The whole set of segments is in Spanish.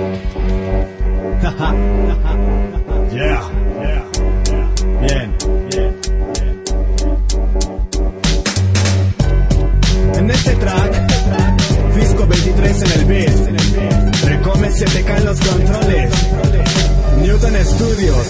yeah, yeah, Bien, bien, En este track, Fisco 23 en el beat. Recome se te caen los controles. Newton Studios.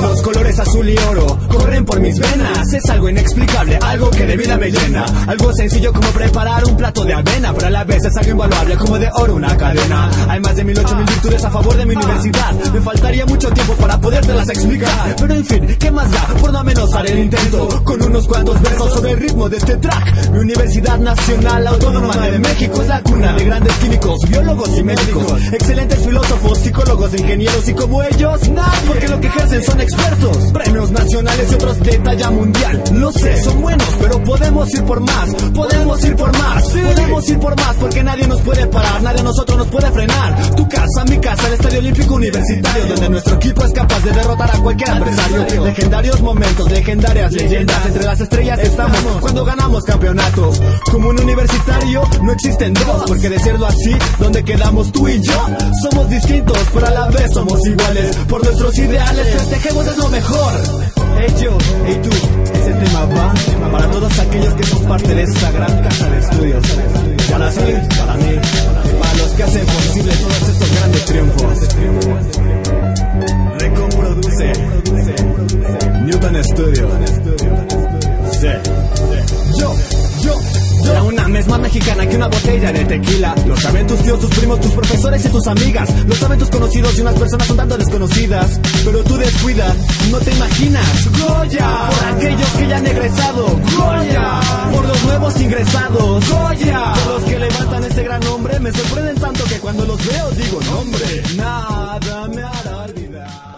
Los colores azul y oro corren por mis venas. Es algo inexplicable, algo que de vida me llena. Algo sencillo como preparar un plato de avena, pero a la vez es algo invaluable como de oro una cadena. Hay más de mil ocho mil virtudes a favor de mi universidad. Me faltaría mucho tiempo para podértelas explicar. Pero en fin, ¿qué más da? Por lo menos el intento con unos cuantos versos sobre el ritmo de este track. Mi Universidad Nacional Autónoma de México es la cuna de grandes químicos, biólogos y médicos. Excelentes filósofos, psicólogos, ingenieros y como ellos, nada, porque lo que ejercen son expertos. Premios nacionales y otros de talla mundial. Lo sé, son buenos, pero podemos ir por más. Podemos ir por más. Podemos ir por más porque nadie nos puede parar. Nadie a nosotros nos puede frenar. Tu casa, mi casa, el Estadio Olímpico Universitario, donde nuestro equipo es capaz de derrotar a cualquier adversario. Legendarios momentos, legendarias leyendas. Entre las estrellas estamos cuando ganamos campeonatos. Como un universitario no existen dos, porque de serlo así, donde quedamos tú y yo, somos distintos, pero a la vez somos iguales. Por nuestros ideales, festejemos es lo mejor. Hey yo, hey tú, ese tema va para todos aquellos que son parte de esta gran casa de estudios. Para ti, para mí, para los que hacen posible todos estos grandes triunfos. Recomproduce Newton Studio. Sí. Yo, yo. Es más mexicana que una botella de tequila. Lo saben tus tíos, tus primos, tus profesores y tus amigas. Lo saben tus conocidos y unas personas son tanto desconocidas. Pero tú descuida, no te imaginas. Goya, por aquellos que ya han egresado. Goya, por los nuevos ingresados. Goya, por los que levantan este gran nombre. Me sorprenden tanto que cuando los veo digo nombre. Nada me hará olvidar.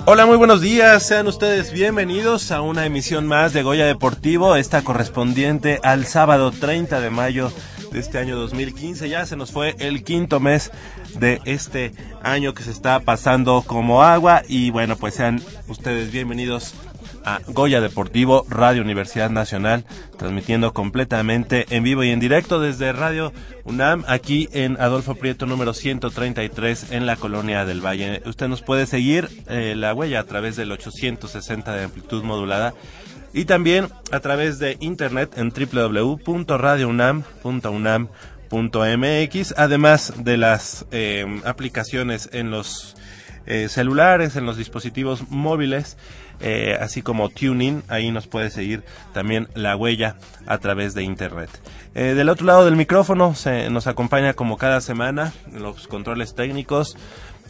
Hola, muy buenos días. Sean ustedes bienvenidos a una emisión más de Goya Deportivo, esta correspondiente al sábado 30 de mayo de este año 2015. Ya se nos fue el quinto mes de este año que se está pasando como agua y bueno, pues sean ustedes bienvenidos a Goya Deportivo, Radio Universidad Nacional, transmitiendo completamente en vivo y en directo desde Radio UNAM, aquí en Adolfo Prieto número 133 en la Colonia del Valle. Usted nos puede seguir eh, la huella a través del 860 de amplitud modulada y también a través de internet en www.radiounam.unam.mx, además de las eh, aplicaciones en los eh, celulares, en los dispositivos móviles eh, así como Tuning, ahí nos puede seguir también la huella a través de internet. Eh, del otro lado del micrófono se nos acompaña como cada semana los controles técnicos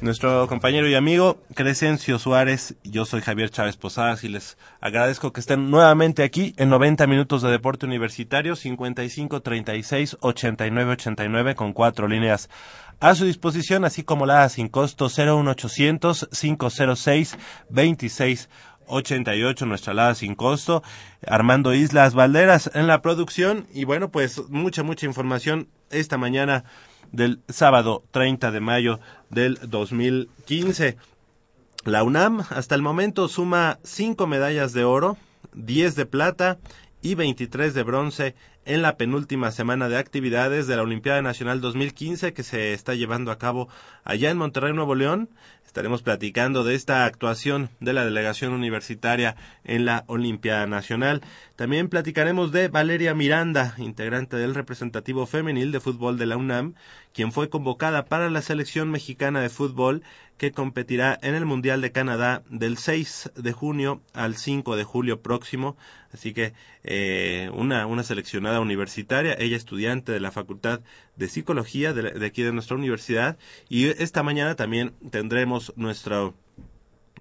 nuestro compañero y amigo Crescencio Suárez. Yo soy Javier Chávez Posadas y les agradezco que estén nuevamente aquí en 90 minutos de deporte universitario 55 36 89 89 con cuatro líneas a su disposición, así como la sin costo 01800 506 26 88, nuestra alada sin costo, Armando Islas Valderas en la producción y bueno, pues mucha, mucha información esta mañana del sábado 30 de mayo del 2015. La UNAM hasta el momento suma cinco medallas de oro, 10 de plata y 23 de bronce en la penúltima semana de actividades de la Olimpiada Nacional 2015 que se está llevando a cabo allá en Monterrey, Nuevo León. Estaremos platicando de esta actuación de la delegación universitaria en la Olimpiada Nacional. También platicaremos de Valeria Miranda, integrante del representativo femenil de fútbol de la UNAM, quien fue convocada para la selección mexicana de fútbol que competirá en el Mundial de Canadá del 6 de junio al 5 de julio próximo. Así que eh, una, una seleccionada universitaria, ella estudiante de la Facultad de Psicología de, de aquí de nuestra universidad. Y esta mañana también tendremos nuestra,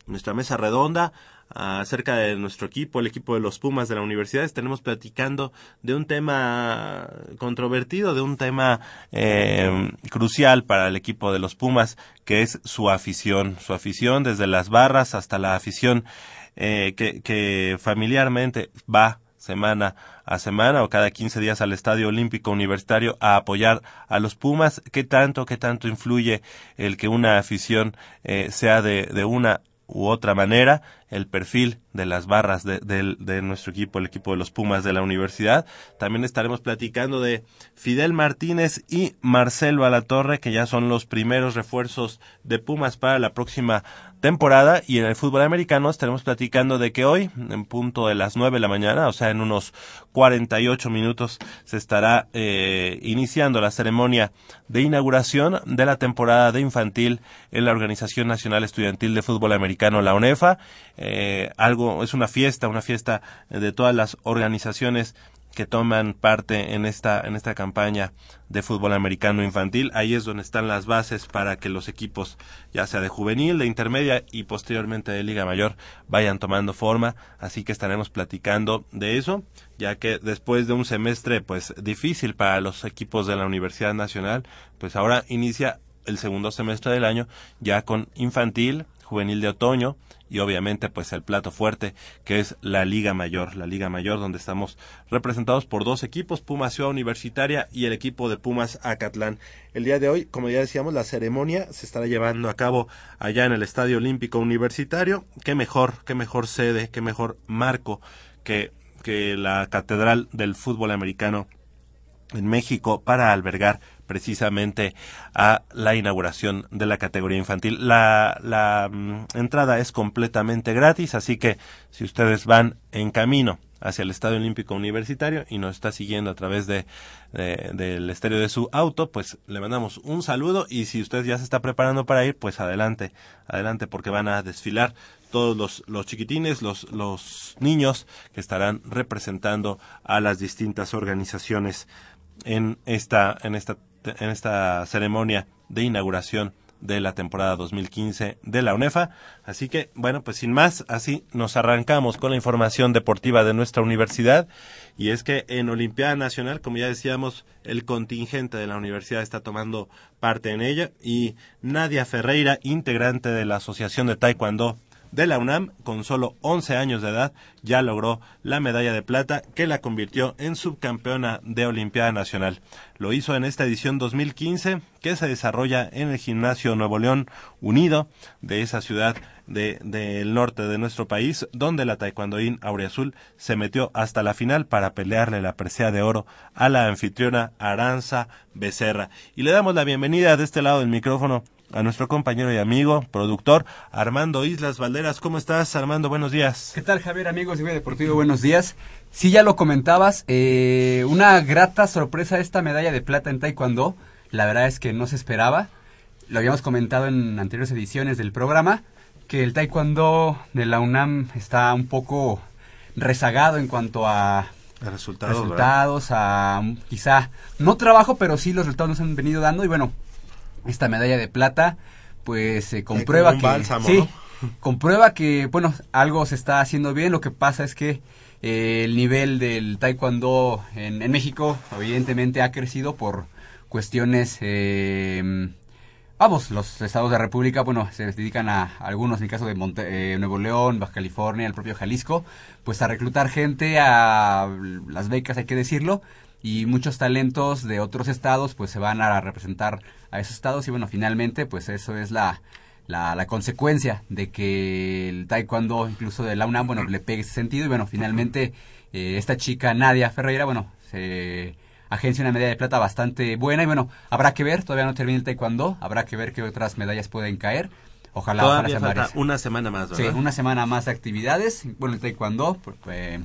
nuestra mesa redonda acerca de nuestro equipo, el equipo de los Pumas de la universidad. Estaremos platicando de un tema controvertido, de un tema eh, crucial para el equipo de los Pumas, que es su afición, su afición desde las barras hasta la afición eh, que, familiarmente va semana a semana o cada 15 días al Estadio Olímpico Universitario a apoyar a los Pumas. ¿Qué tanto, qué tanto influye el que una afición eh, sea de una u otra manera el perfil de las barras de, de, nuestro equipo, el equipo de los Pumas de la universidad. También estaremos platicando de Fidel Martínez y Marcelo Alatorre, que ya son los primeros refuerzos de Pumas para la próxima temporada. Y en el fútbol americano estaremos platicando de que hoy, en punto de las nueve de la mañana, o sea, en unos 48 minutos, se estará eh, iniciando la ceremonia de inauguración de la temporada de infantil en la Organización Nacional Estudiantil de Fútbol Americano, la UNEFA. Eh, algo, es una fiesta, una fiesta de todas las organizaciones que toman parte en esta, en esta campaña de fútbol americano infantil. Ahí es donde están las bases para que los equipos, ya sea de juvenil, de intermedia y posteriormente de Liga Mayor, vayan tomando forma. Así que estaremos platicando de eso, ya que después de un semestre, pues, difícil para los equipos de la Universidad Nacional, pues ahora inicia el segundo semestre del año ya con infantil, juvenil de otoño y obviamente pues el plato fuerte que es la Liga Mayor, la Liga Mayor donde estamos representados por dos equipos, Pumas Ciudad Universitaria y el equipo de Pumas Acatlán. El día de hoy, como ya decíamos, la ceremonia se estará llevando a cabo allá en el Estadio Olímpico Universitario. Qué mejor, qué mejor sede, qué mejor marco que, que la Catedral del Fútbol Americano en México para albergar precisamente a la inauguración de la categoría infantil. La, la mm, entrada es completamente gratis, así que si ustedes van en camino hacia el Estadio Olímpico Universitario y nos está siguiendo a través de, del estéreo de su auto, pues le mandamos un saludo y si usted ya se está preparando para ir, pues adelante, adelante porque van a desfilar todos los, los chiquitines, los, los niños que estarán representando a las distintas organizaciones en esta, en esta en esta ceremonia de inauguración de la temporada 2015 de la UNEFA. Así que, bueno, pues sin más, así nos arrancamos con la información deportiva de nuestra universidad. Y es que en Olimpiada Nacional, como ya decíamos, el contingente de la universidad está tomando parte en ella. Y Nadia Ferreira, integrante de la Asociación de Taekwondo de la UNAM, con solo 11 años de edad, ya logró la medalla de plata que la convirtió en subcampeona de Olimpiada Nacional. Lo hizo en esta edición 2015 que se desarrolla en el Gimnasio Nuevo León Unido de esa ciudad del norte de nuestro país, donde la taekwondoín Aureazul se metió hasta la final para pelearle la presea de oro a la anfitriona Aranza Becerra. Y le damos la bienvenida de este lado del micrófono a nuestro compañero y amigo, productor, Armando Islas Valderas. ¿Cómo estás, Armando? Buenos días. ¿Qué tal, Javier, amigos de Deportivo? Buenos días. Sí, ya lo comentabas, eh, una grata sorpresa esta medalla de plata en Taekwondo. La verdad es que no se esperaba. Lo habíamos comentado en anteriores ediciones del programa, que el Taekwondo de la UNAM está un poco rezagado en cuanto a resultados, resultados a quizá no trabajo, pero sí los resultados nos han venido dando y bueno, esta medalla de plata, pues se comprueba que sí, comprueba que bueno algo se está haciendo bien. Lo que pasa es que eh, el nivel del taekwondo en, México evidentemente ha crecido por cuestiones eh, Vamos, los estados de la República, bueno, se dedican a, algunos, en el caso de eh, Nuevo León, Baja California, el propio Jalisco, pues a reclutar gente, a las becas, hay que decirlo, y muchos talentos de otros estados pues se van a representar a esos estados y bueno, finalmente pues eso es la, la, consecuencia de que el taekwondo incluso de la UNAM, bueno, le pegue ese sentido y bueno, finalmente eh, esta chica Nadia Ferreira, bueno, se agencia una medalla de plata bastante buena y bueno, habrá que ver, todavía no termina el taekwondo, habrá que ver qué otras medallas pueden caer. Ojalá todavía falta una semana más, ¿verdad? Sí, una semana más de actividades. Bueno, el taekwondo, pues, pues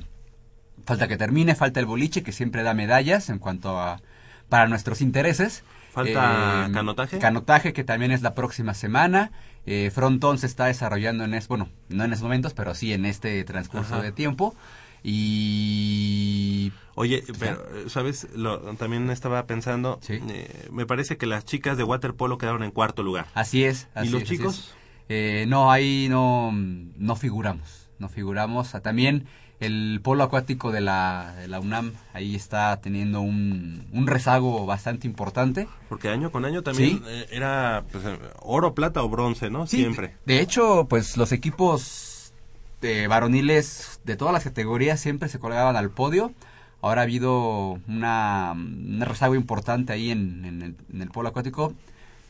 Falta que termine, falta el boliche que siempre da medallas en cuanto a para nuestros intereses. Falta eh, canotaje. Canotaje que también es la próxima semana. Eh, frontón se está desarrollando en es bueno, no en esos momentos, pero sí en este transcurso de tiempo. Y Oye, pero, ¿sabes? Lo, también estaba pensando, eh, me parece que las chicas de waterpolo quedaron en cuarto lugar. Así es. ¿Y los chicos? Eh, no, ahí no, no figuramos no figuramos. Ah, también el polo acuático de la, de la UNAM ahí está teniendo un, un, rezago bastante importante. Porque año con año también eh, era pues, eh, oro, plata o bronce, ¿no? Siempre. De hecho, pues los equipos de varoniles de todas las categorías siempre se colgaban al podio. Ahora ha habido una, un rezago importante ahí en, en, el, en el polo acuático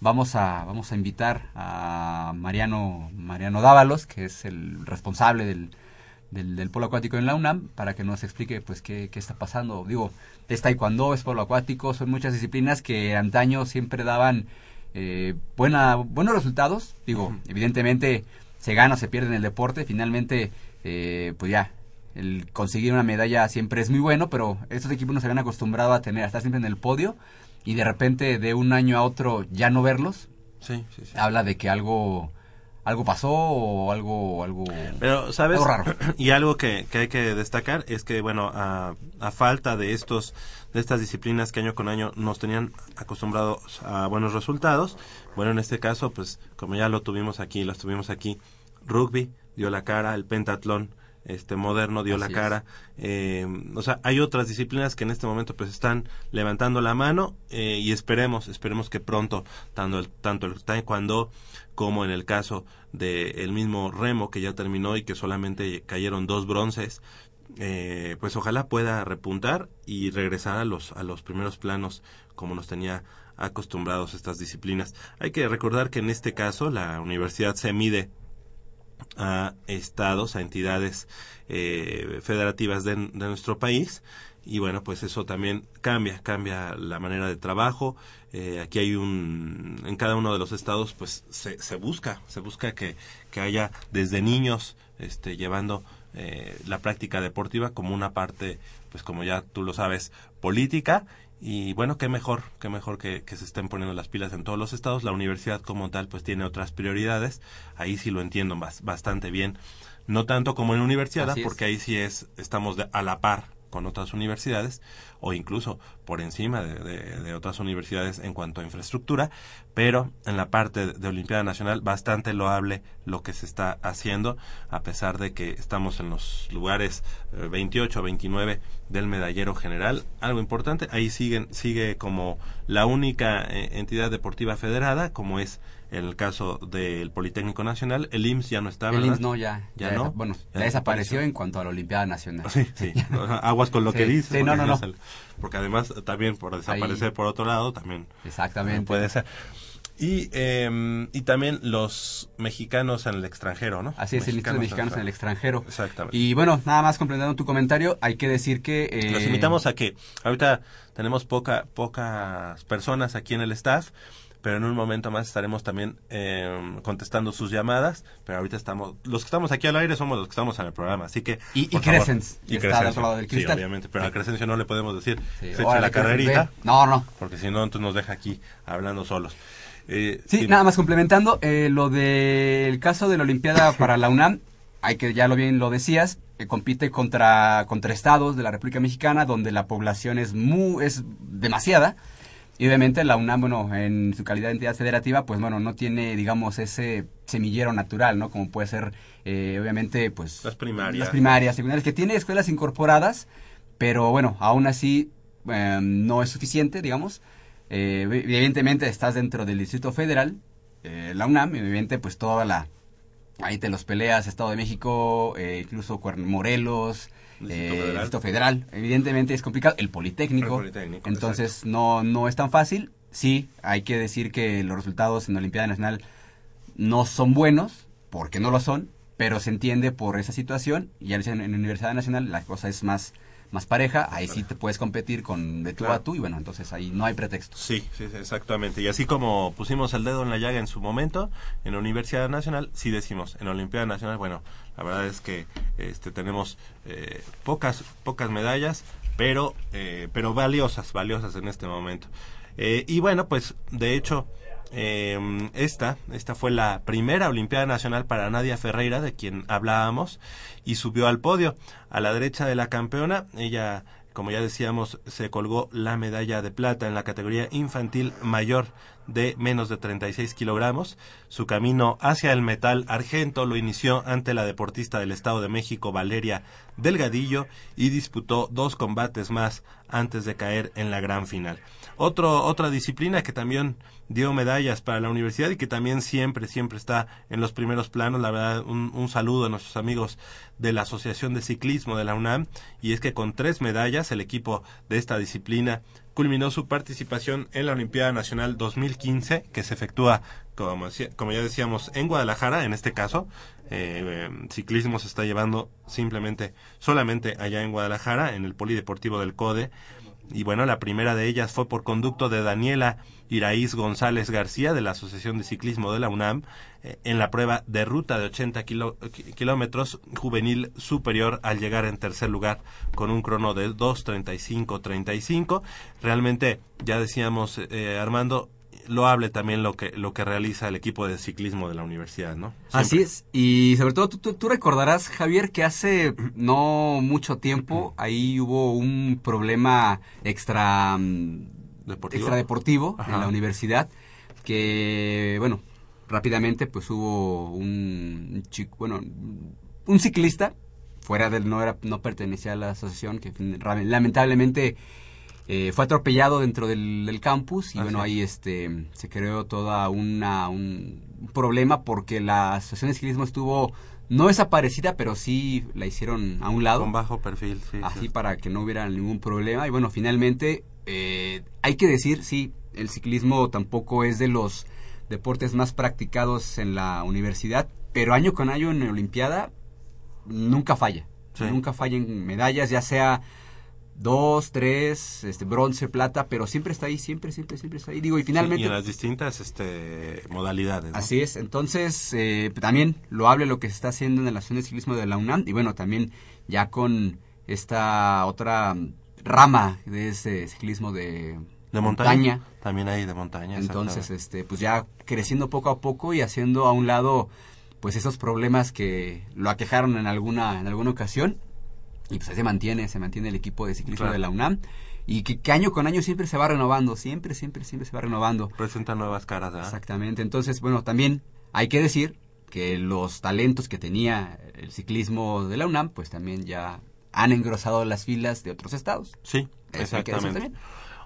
vamos a, vamos a invitar a Mariano, Mariano Dávalos, que es el responsable del, del, polo acuático en la UNAM, para que nos explique pues qué, qué está pasando. Digo, es taekwondo, es polo acuático, son muchas disciplinas que antaño siempre daban eh, buena, buenos resultados. Digo, evidentemente se gana, se pierde en el deporte, finalmente eh, pues ya el conseguir una medalla siempre es muy bueno, pero estos equipos no se habían acostumbrado a tener, a estar siempre en el podio y de repente de un año a otro ya no verlos, sí, sí, sí. habla de que algo algo pasó o algo algo pero sabes raro. y algo que, que, hay que destacar es que bueno a, a, falta de estos de estas disciplinas que año con año nos tenían acostumbrados a buenos resultados bueno en este caso pues como ya lo tuvimos aquí lo tuvimos aquí rugby dio la cara el pentatlón este moderno dio la cara eh, o sea hay otras disciplinas que en este momento pues están levantando la mano eh, y esperemos esperemos que pronto tanto el tanto el taekwondo como en el caso del el mismo remo que ya terminó y que solamente cayeron dos bronces eh, pues ojalá pueda repuntar y regresar a los a los primeros planos como nos tenía acostumbrados estas disciplinas. Hay que recordar que en este caso la universidad se mide a estados, a entidades eh, federativas de, nuestro país y bueno, pues eso también cambia, cambia la manera de trabajo. Eh, aquí hay un, en cada uno de los estados, pues se, se busca, se busca que, que haya desde niños, este, llevando eh, la práctica deportiva como una parte, pues como ya tú lo sabes, política y bueno, qué mejor, qué mejor que, que, se estén poniendo las pilas en todos los estados. La universidad como tal pues tiene otras prioridades. Ahí sí lo entiendo bastante bien. No tanto como en la universidad, porque ahí sí es, estamos a la par con otras universidades o incluso por encima de, otras universidades en cuanto a infraestructura, pero en la parte de Olimpiada Nacional bastante loable lo que se está haciendo, a pesar de que estamos en los lugares 28 o 29 del medallero general. Algo importante, ahí siguen, sigue como la única eh, entidad deportiva federada, como es en el caso del Politécnico Nacional, el IMSS ya no está, El IMSS no, ya. Ya, no. Bueno, ya, desapareció en cuanto a la Olimpiada Nacional. Sí, sí. Aguas con lo que dices. Sí, no, no, no. Porque además también por desaparecer por otro lado también. Exactamente. Puede ser. Y, eh, y también los mexicanos en el extranjero, ¿no? Así es, el Instituto de Mexicanos en el extranjero. Exactamente. Y bueno, nada más completando tu comentario, hay que decir que... Eh... Los invitamos a que ahorita tenemos poca, pocas personas aquí en el staff pero en un momento más estaremos también eh, contestando sus llamadas, pero ahorita estamos, los que estamos aquí al aire somos los que estamos en el programa, así que... Y, y Crescens, y está otro lado del cristal. Sí, obviamente, pero a Crescencio no le podemos decir, se echa la carrerita. No, no. Porque si no, entonces nos deja aquí hablando solos. Eh, sí, nada más complementando, eh, lo del caso de la Olimpiada para la UNAM, hay que, ya lo bien lo decías, que compite contra, contra estados de la República Mexicana donde la población es muy, es demasiada, y obviamente la UNAM, bueno, en su calidad de entidad federativa, pues bueno, no tiene, digamos, ese semillero natural, ¿no? Como puede ser, eh, obviamente, pues... Las primarias. Las primarias, secundarias, que tiene escuelas incorporadas, pero bueno, aún así em, no es suficiente, digamos. Eh, evidentemente estás dentro del Distrito Federal, eh, la UNAM, y obviamente pues toda la... Ahí te los peleas, Estado de México, incluso Morelos, Distrito eh, Federal. Evidentemente es complicado. El Politécnico. entonces no, no es tan fácil. Sí, hay que decir que los resultados en la Olimpiada Nacional no son buenos, porque no lo son, pero se entiende por esa situación. Y en la Universidad Nacional la cosa es más más pareja, ahí sí te puedes competir con de tú a tú y bueno, entonces ahí no hay pretexto. Sí, sí, exactamente. Y así como pusimos el dedo en la llaga en su momento, en la Universidad Nacional, sí decimos, en la Olimpiada Nacional, bueno, la verdad es que este, tenemos eh, pocas, pocas medallas, pero, eh, pero valiosas, valiosas en este momento. Eh, y bueno, pues de hecho, eh, esta, esta fue la primera Olimpiada Nacional para Nadia Ferreira, de quien hablábamos, y subió al podio. A la derecha de la campeona, ella, como ya decíamos, se colgó la medalla de plata en la categoría infantil mayor de menos de 36 kilogramos. Su camino hacia el metal argento lo inició ante la deportista del Estado de México, Valeria Delgadillo, y disputó dos combates más antes de caer en la gran final. Otro, otra disciplina que también dio medallas para la universidad y que también siempre, siempre está en los primeros planos. La verdad, un, un, saludo a nuestros amigos de la Asociación de Ciclismo de la UNAM. Y es que con tres medallas, el equipo de esta disciplina culminó su participación en la Olimpiada Nacional 2015, que se efectúa, como, como ya decíamos, en Guadalajara, en este caso. Eh, ciclismo se está llevando simplemente, solamente allá en Guadalajara, en el Polideportivo del CODE y bueno, la primera de ellas fue por conducto de Daniela Iraíz González García de la Asociación de Ciclismo de la UNAM eh, en la prueba de ruta de 80 kilómetros juvenil superior al llegar en tercer lugar con un crono de 2.35.35. Realmente, ya decíamos, eh, Armando, lo hable también lo que lo que realiza el equipo de ciclismo de la universidad, ¿no? Así es, y sobre todo tú, recordarás, Javier, que hace no mucho tiempo ahí hubo un problema extra mm, deportivo, extra deportivo en la universidad que, bueno, rápidamente pues hubo un chico, bueno, un ciclista fuera del no era no pertenecía a la asociación que lamentablemente eh, fue atropellado dentro del, campus y bueno, ahí este se creó toda una un problema porque la asociación de ciclismo estuvo no desaparecida, pero sí la hicieron a un lado. Con bajo perfil, sí. Así para que no hubiera ningún problema. Y bueno, finalmente, eh, hay que decir, sí, el ciclismo tampoco es de los deportes más practicados en la universidad, pero año con año en la Olimpiada nunca falla. Nunca fallan medallas, ya sea dos, tres, este, bronce, plata, pero siempre está ahí, siempre, siempre, siempre está ahí. Digo, y finalmente... y en las distintas este, modalidades. Así es, entonces eh, también lo hable lo que se está haciendo en la Asociación de Ciclismo de la UNAM y bueno, también ya con esta otra rama de ese ciclismo de, de montaña. También hay de montaña. Entonces, este, pues ya creciendo poco a poco y haciendo a un lado pues esos problemas que lo aquejaron en alguna, en alguna ocasión y pues ahí se mantiene, se mantiene el equipo de ciclismo de la UNAM y que, año con año siempre se va renovando, siempre, siempre, siempre se va renovando. Presenta nuevas caras, ¿verdad? Exactamente, entonces, bueno, también hay que decir que los talentos que tenía el ciclismo de la UNAM, pues también ya han engrosado las filas de otros estados. Sí, exactamente.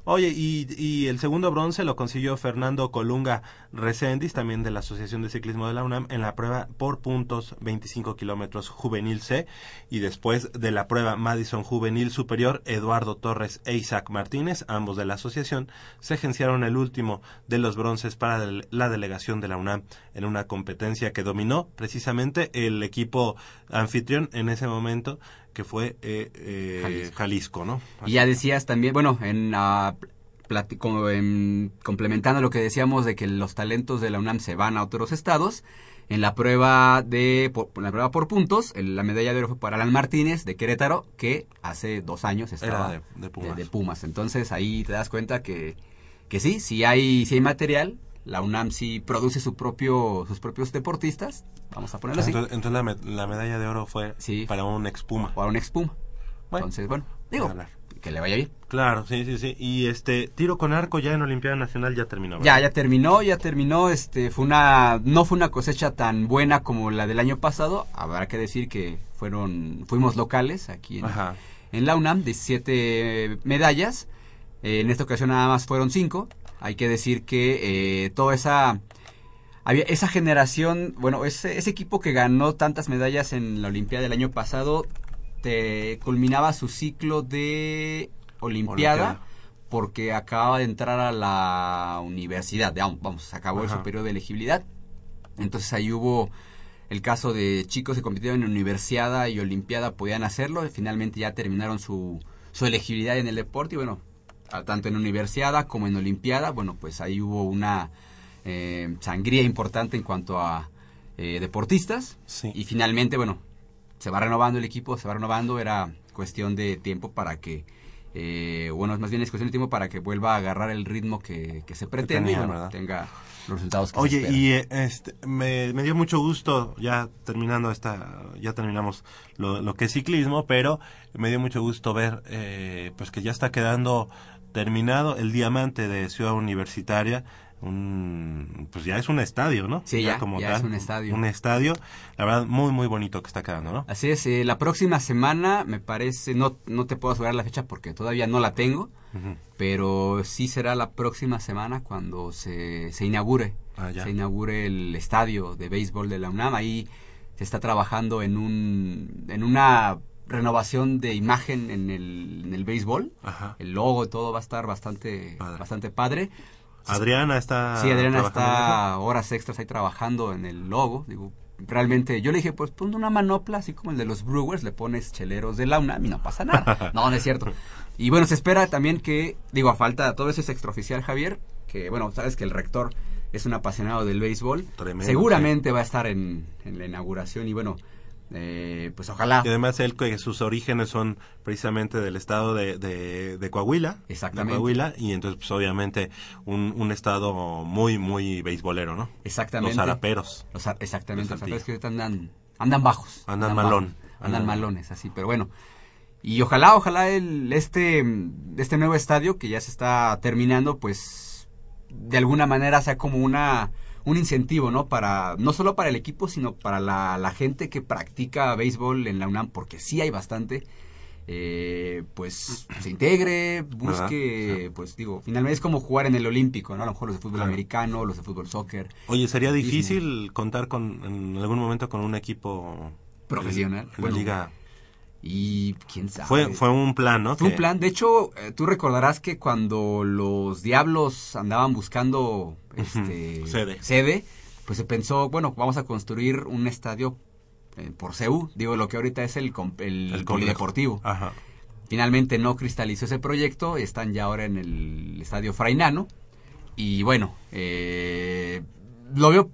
Oye, y, y, el segundo bronce lo consiguió Fernando Colunga Recendis, también de la Asociación de Ciclismo de la UNAM, en la prueba por puntos 25 kilómetros juvenil C. Y después de la prueba Madison Juvenil Superior, Eduardo Torres e Isaac Martínez, ambos de la asociación, se agenciaron el último de los bronces para la delegación de la UNAM en una competencia que dominó precisamente el equipo anfitrión en ese momento que fue eh, eh, Jalisco. ¿no? Y ya decías también, bueno, en, en, complementando lo que decíamos de que los talentos de la UNAM se van a otros estados, en la prueba de por, la prueba por puntos, la medalla de oro fue para Alan Martínez de Querétaro, que hace dos años estaba de, de, Pumas. Entonces ahí te das cuenta que, que sí, si hay, si hay material, la UNAM sí produce su propio, sus propios deportistas, vamos a ponerlo así. Entonces, la, medalla de oro fue para un expuma. Para un expuma. entonces, bueno, digo, que le vaya bien. Claro, sí, sí, sí. Y este tiro con arco ya en Olimpiada Nacional ya terminó. Ya, ya terminó, ya terminó. Este fue una, no fue una cosecha tan buena como la del año pasado. Habrá que decir que fueron, fuimos locales aquí en, en la UNAM, 17 medallas. En esta ocasión nada más fueron 5 hay que decir que eh, toda esa había esa generación, bueno, ese, ese equipo que ganó tantas medallas en la Olimpiada del año pasado, te culminaba su ciclo de Olimpiada, porque acababa de entrar a la universidad, vamos, acabó el su periodo de elegibilidad. Entonces ahí hubo el caso de chicos que compitieron en universidad y olimpiada podían hacerlo, y finalmente ya terminaron su, su elegibilidad en el deporte y bueno, tanto en universidad como en olimpiada, bueno, pues ahí hubo una eh, sangría importante en cuanto a eh, deportistas. Y finalmente, bueno, se va renovando el equipo, se va renovando, era cuestión de tiempo para que, eh, bueno, más bien es cuestión de tiempo para que vuelva a agarrar el ritmo que, se pretende y bueno, tenga los resultados que Oye, y este, me, me, dio mucho gusto, ya terminando esta, ya terminamos lo, lo, que es ciclismo, pero me dio mucho gusto ver, pues que ya está quedando terminado el diamante de Ciudad Universitaria, un pues ya es un estadio, ¿no? Sí, ya, como es un estadio. Un estadio, la verdad muy muy bonito que está quedando, ¿no? Así es, eh, la próxima semana me parece, no no te puedo asegurar la fecha porque todavía no la tengo, pero sí será la próxima semana cuando se, se inaugure, ah, se inaugure el estadio de béisbol de la UNAM, ahí se está trabajando en un en una renovación de imagen en el, en el béisbol, el logo y todo va a estar bastante bastante padre Adriana está. Sí, Adriana está horas extras ahí trabajando en el logo. Digo, realmente yo le dije, pues pon una manopla, así como el de los Brewers, le pones cheleros de la UNAM y no pasa nada. no, no es cierto. Y bueno, se espera también que, digo, a falta, todo eso es extraoficial, Javier, que bueno, sabes que el rector es un apasionado del béisbol. Seguramente va a estar en, en la inauguración y bueno, eh, pues ojalá. Y además él que sus orígenes son precisamente del estado de, de, Coahuila. Exactamente. Coahuila, y entonces pues obviamente un, un estado muy, muy beisbolero, ¿no? Exactamente. Los araperos. exactamente, los araperos que ahorita andan, andan bajos. Andan, malón. andan, malones, así, pero bueno. Y ojalá, ojalá el, este, este nuevo estadio que ya se está terminando, pues de alguna manera sea como una un incentivo, ¿no? Para, no solo para el equipo, sino para la, gente que practica béisbol en la UNAM, porque sí hay bastante. Eh, pues se integre, busque, pues digo, finalmente es como jugar en el olímpico, ¿no? A lo mejor los de fútbol americano, los de fútbol soccer. Oye, sería difícil contar con, en algún momento con un equipo profesional, en, la liga y quién sabe. Fue, fue un plan, ¿no? Fue un plan. De hecho, eh, tú recordarás que cuando los diablos andaban buscando este, sede. pues se pensó, bueno, vamos a construir un estadio eh, por CEU, digo, lo que ahorita es el, el, polideportivo. Ajá. Finalmente no cristalizó ese proyecto, están ya ahora en el estadio Frainano. Y bueno, eh, lo veo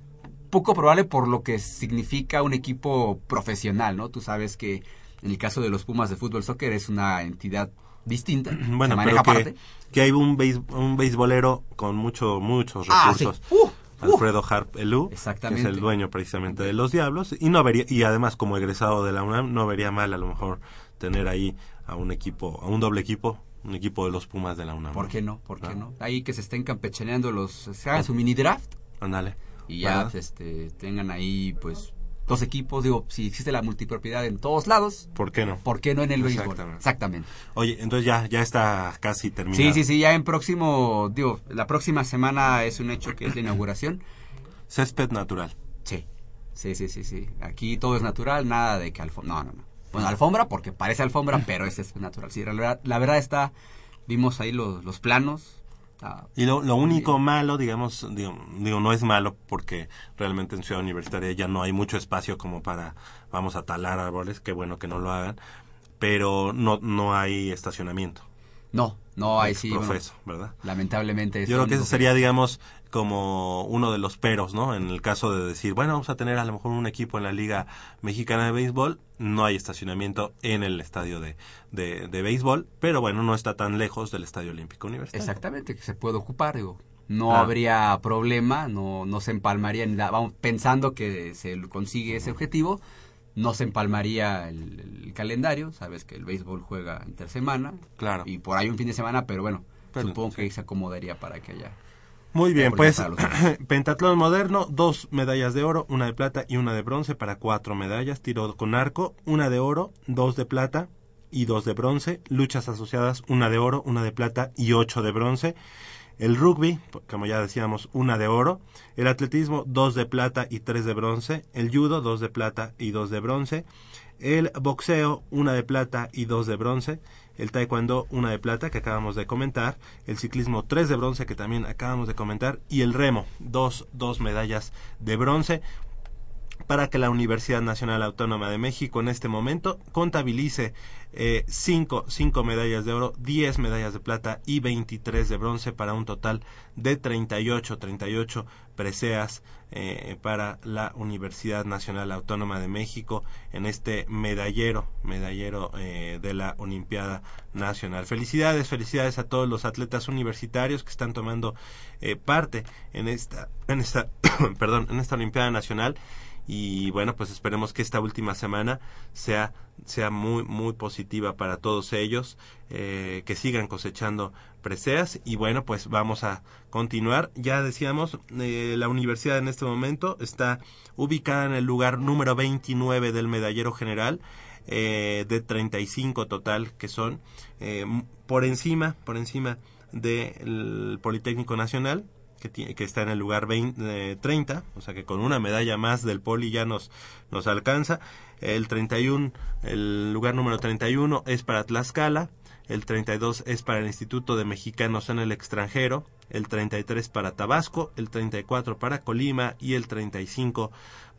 poco probable por lo que significa un equipo profesional, ¿no? Tú sabes que en el caso de los Pumas de fútbol soccer es una entidad distinta. Bueno, maneja pero que, que, hay un, un beisbolero con mucho, muchos ah, recursos. Uh, uh. Alfredo Harp Elú, que es el dueño precisamente de los Diablos, y no vería, y además como egresado de la UNAM, no vería mal a lo mejor tener ahí a un equipo, a un doble equipo, un equipo de los Pumas de la UNAM. ¿Por qué no? ¿Por qué no? Ahí que se estén campechaneando los, se hagan su mini draft. Ándale. Y ya, este, tengan ahí, pues, dos equipos, digo, si existe la multipropiedad en todos lados, ¿por qué no? ¿Por qué no en el béisbol? Exactamente. Oye, entonces ya ya está casi terminado. Sí, sí, sí, ya en próximo, digo, la próxima semana es un hecho que es la inauguración. Césped natural. Sí. Sí, sí, sí, sí. Aquí todo es natural, nada de que alfombra. No, no, no. Bueno, alfombra porque parece alfombra, pero es césped natural. Sí, la verdad, la verdad está vimos ahí los, los planos, y lo, lo único malo, digamos, digo, no es malo porque realmente en Ciudad Universitaria ya no hay mucho espacio como para, vamos a talar árboles, qué bueno que no lo hagan, pero no, no hay estacionamiento. No, no hay sí. Profeso, ¿verdad? Lamentablemente. Yo creo que ese sería, digamos, como uno de los peros, ¿no? En el caso de decir, bueno, vamos a tener a lo mejor un equipo en la Liga Mexicana de Béisbol, no hay estacionamiento en el estadio de, de, béisbol, pero bueno, no está tan lejos del Estadio Olímpico Universitario. Exactamente, que se puede ocupar, digo. No ah. habría problema, no, no se empalmaría, vamos, pensando que se consigue ese objetivo, no se empalmaría el, calendario, sabes que el béisbol juega intersemana, claro. y por ahí un fin de semana, pero bueno, supongo que se acomodaría para que haya muy bien, pues pentatlón moderno, dos medallas de oro, una de plata y una de bronce para cuatro medallas, tiro con arco, una de oro, dos de plata y dos de bronce, luchas asociadas, una de oro, una de plata y ocho de bronce, el rugby, como ya decíamos, una de oro, el atletismo, dos de plata y tres de bronce, el judo, dos de plata y dos de bronce, el boxeo, una de plata y dos de bronce, el taekwondo una de plata que acabamos de comentar, el ciclismo tres de bronce que también acabamos de comentar y el remo dos, dos medallas de bronce para que la Universidad Nacional Autónoma de México en este momento contabilice eh, cinco, cinco medallas de oro, 10 medallas de plata y 23 de bronce para un total de 38, 38 preseas eh, para la Universidad Nacional Autónoma de México en este medallero, medallero eh, de la Olimpiada Nacional. Felicidades, felicidades a todos los atletas universitarios que están tomando parte en esta, en esta, perdón, en esta Olimpiada Nacional y bueno, pues esperemos que esta última semana sea sea muy muy positiva para todos ellos, eh, que sigan cosechando preseas y bueno, pues vamos a continuar. Ya decíamos, eh, la universidad en este momento está ubicada en el lugar número 29 del medallero general. Eh, de 35 total que son eh, por encima por encima del Politécnico Nacional que, que está en el lugar 20, 30, eh, o sea que con una medalla más del poli ya nos, nos alcanza. El 31, el lugar número 31 es para Tlaxcala, el 32 es para el Instituto de Mexicanos en el extranjero, el 33 para Tabasco, el 34 para Colima y el 35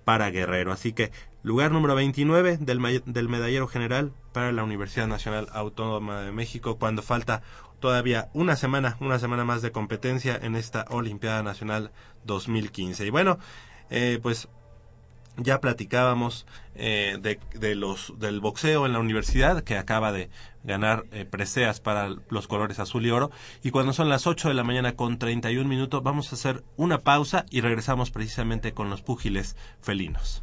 para Guerrero. Así que lugar número 29 del, del medallero general para la Universidad Nacional Autónoma de México cuando falta todavía una semana, una semana más de competencia en esta Olimpiada Nacional 2015. Y bueno, eh, pues ya platicábamos eh, de, los del boxeo en la universidad que acaba de ganar eh, preseas para los colores azul y oro y cuando son las 8 de la mañana con 31 minutos vamos a hacer una pausa y regresamos precisamente con los púgiles felinos.